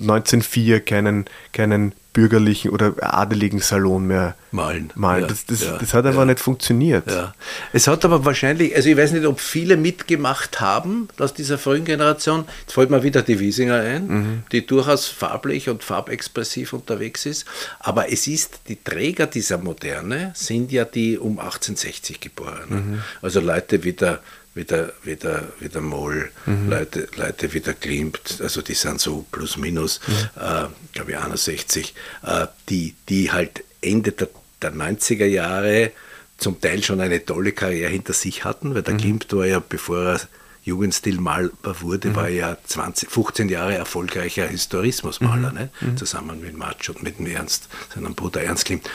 1904 keinen, keinen bürgerlichen oder adeligen Salon mehr Malen. malen. Ja, das, das, ja, das hat einfach ja. nicht funktioniert. Ja. Es hat aber wahrscheinlich, also ich weiß nicht, ob viele mitgemacht haben aus dieser frühen Generation. Jetzt fällt mir wieder die Wiesinger ein, Mhm. die durchaus farblich und farbexpressiv unterwegs ist. Aber es ist, die Träger dieser Moderne sind ja die um 1860 geboren. Mhm. Also Leute wie der, wie der, wie der, wie der Moll, Mhm. Leute, Leute wie der Klimt, also die sind so plus minus, Mhm. äh, glaube ich 61, äh, die, die halt Ende der, der 90er Jahre zum Teil schon eine tolle Karriere hinter sich hatten, weil der Mhm. Klimt war ja, bevor er Jugendstilmaler wurde, Mhm. war er ja 20, 15 Jahre erfolgreicher Historismusmaler, Mhm. ne? zusammen mit Matsch und mit dem Ernst, seinem Bruder Ernst Klimt.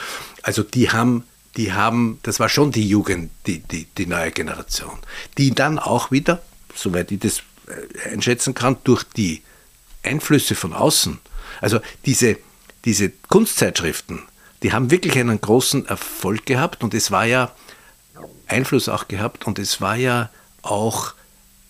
Also die haben, die haben, das war schon die Jugend, die, die, die neue Generation, die dann auch wieder, soweit ich das äh, einschätzen kann, durch die Einflüsse von außen, also diese, diese Kunstzeitschriften, die haben wirklich einen großen Erfolg gehabt und es war ja Einfluss auch gehabt und es war ja auch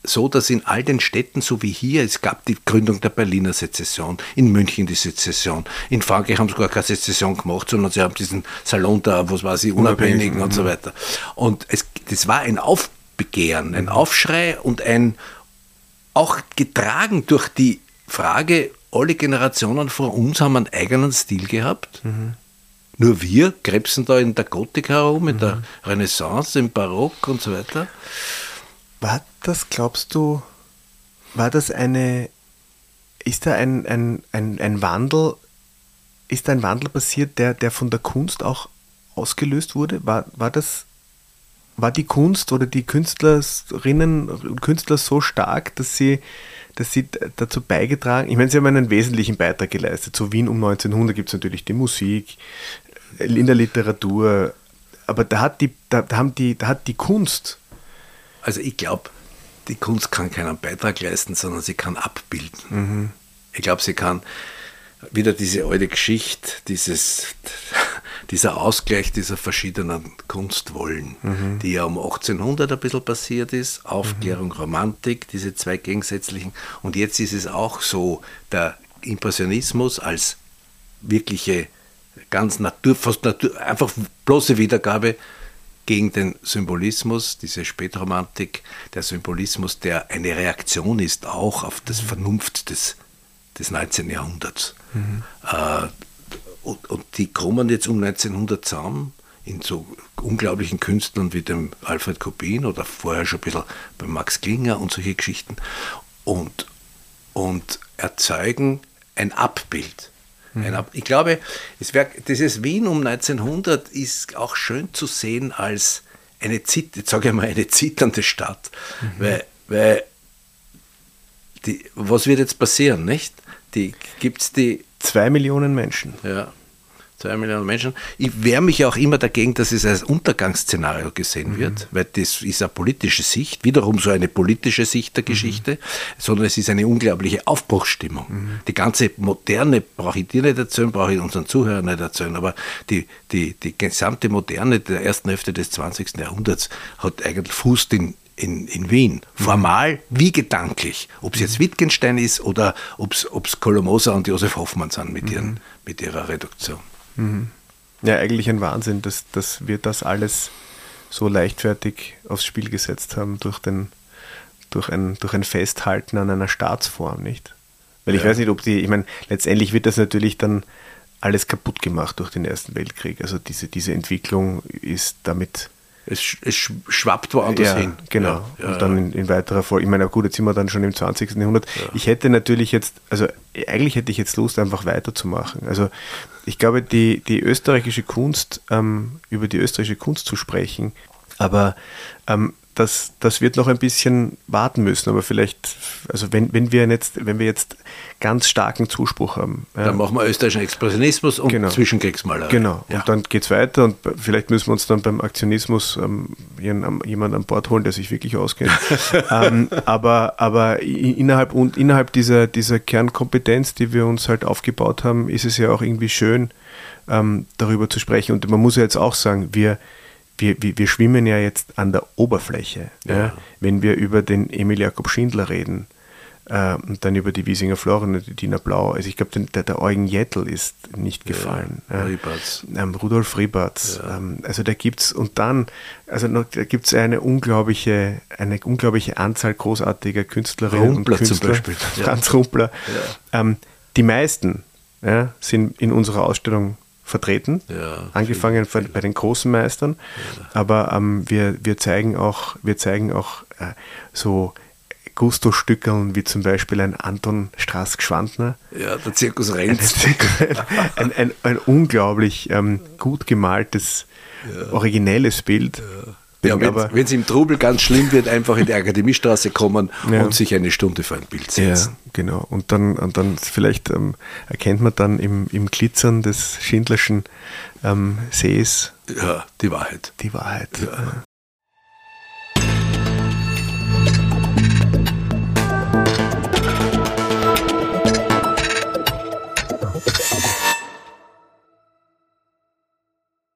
so, dass in all den Städten, so wie hier, es gab die Gründung der Berliner Sezession, in München die Sezession, in Frankreich haben sie gar keine Sezession gemacht, sondern sie haben diesen Salon da, was weiß ich, Unabhängigen und so weiter. Und es, das war ein Aufbegehren, ein Aufschrei und ein, auch getragen durch die Frage, alle Generationen vor uns haben einen eigenen Stil gehabt. Nur wir krebsen da in der Gotik herum, in der Renaissance, im Barock und so weiter. War das, glaubst du, war das eine, ist da ein, ein, ein, ein Wandel, ist da ein Wandel passiert, der, der von der Kunst auch ausgelöst wurde? War, war das, war die Kunst oder die Künstlerinnen und Künstler so stark, dass sie, dass sie dazu beigetragen, ich meine, sie haben einen wesentlichen Beitrag geleistet. So Wien um 1900 gibt es natürlich die Musik, in der Literatur, aber da hat die, da, da haben die, da hat die Kunst Also ich glaube, die Kunst kann keinen Beitrag leisten, sondern sie kann abbilden. Ich glaube, sie kann wieder diese alte Geschichte, dieses, dieser Ausgleich dieser verschiedenen Kunstwollen, die ja um 1800 ein bisschen passiert ist, Aufklärung, Romantik, diese zwei gegensätzlichen. Und jetzt ist es auch so, der Impressionismus als wirkliche, ganz natur, fast natur, einfach bloße Wiedergabe gegen den Symbolismus, diese Spätromantik, der Symbolismus, der eine Reaktion ist auch auf das Vernunft des, des 19. Jahrhunderts. Äh, und, und die kommen jetzt um 1900 zusammen in so unglaublichen Künstlern wie dem Alfred Kopin oder vorher schon ein bisschen bei Max Klinger und solche Geschichten und, und erzeugen ein Abbild. Ab ich glaube, wär, dieses Wien um 1900 ist auch schön zu sehen als eine, Zit jetzt sage ich mal, eine zitternde Stadt, weil, weil die, was wird jetzt passieren, nicht? Die gibt's die zwei Millionen Menschen. ja, zwei Millionen Menschen. Ich wehre mich auch immer dagegen, dass es als Untergangsszenario gesehen wird, weil das ist eine politische Sicht, wiederum so eine politische Sicht der Geschichte, sondern es ist eine unglaubliche Aufbruchsstimmung. Die ganze Moderne brauche ich dir nicht erzählen, brauche ich unseren Zuhörern nicht erzählen, aber die, die, die gesamte Moderne der ersten Hälfte des 20. Jahrhunderts hat eigentlich Fuß in, in, in Wien. Formal wie gedanklich. Ob es jetzt Wittgenstein ist oder ob es Kolomoser und Josef Hoffmann sind mit, ihren, mit ihrer Reduktion. Ja, eigentlich ein Wahnsinn, dass, dass wir das alles so leichtfertig aufs Spiel gesetzt haben durch, den, durch, ein, durch ein Festhalten an einer Staatsform, nicht? Weil ich Ja. weiß nicht, ob die, ich meine, letztendlich wird das natürlich dann alles kaputt gemacht durch den Ersten Weltkrieg. Also diese, diese Entwicklung ist damit Es, es sch- schwappt woanders ja, hin. Genau. Ja, ja, und dann in, in weiterer Folge. Ich meine, gut, jetzt sind wir dann schon im 20. Jahrhundert. Ich hätte natürlich jetzt, also eigentlich hätte ich jetzt Lust, einfach weiterzumachen. Also ich glaube, die, die österreichische Kunst, ähm, über die österreichische Kunst zu sprechen, aber ähm, das, das wird noch ein bisschen warten müssen. Aber vielleicht, also wenn, wenn wir jetzt, wenn wir jetzt ganz starken Zuspruch haben, ja, Dann machen wir österreichischen Expressionismus und Genau. Zwischenkriegsmalerei. Genau, Ja. und dann geht es weiter und vielleicht müssen wir uns dann beim Aktionismus ähm, jemanden jemand an Bord holen, der sich wirklich auskennt. ähm, aber aber innerhalb, und innerhalb dieser, dieser Kernkompetenz, die wir uns halt aufgebaut haben, ist es ja auch irgendwie schön, ähm, darüber zu sprechen. Und man muss ja jetzt auch sagen, wir, wir, wir, wir schwimmen ja jetzt an der Oberfläche. Ja. Ja. Wenn wir über den Emil Jakob Schindler reden, äh, und dann über die Wiesinger Floren und die Dina Blau. Also ich glaube, der, der Eugen Jettel ist nicht gefallen. Ja. Rieberts. Ähm, Rudolf Rieberts. Ähm, also da gibt's und dann, also noch, da gibt's eine unglaubliche, eine unglaubliche Anzahl großartiger Künstlerinnen Rumpler und zum Künstler. Beispiel. Ja. Franz Rumpler. Ähm, die meisten ja, sind in unserer Ausstellung vertreten, Ja, angefangen bei, bei den großen Meistern, aber ähm, wir, wir zeigen auch, wir zeigen auch äh, so Gusto-Stückeln, wie zum Beispiel ein Anton Straß-Gschwandner. Ja, der Zirkus Renz. ein, ein, ein, unglaublich ähm, gut gemaltes, ja. originelles Bild. Ja. Wenn es im Trubel ganz schlimm wird, einfach in die Akademiestraße kommen ja. und sich eine Stunde vor ein Bild setzen. Ja, genau. Und dann, und dann vielleicht ähm, erkennt man dann im, im Glitzern des Schindlerschen ähm, Sees ja, die Wahrheit. Die Wahrheit. Ja.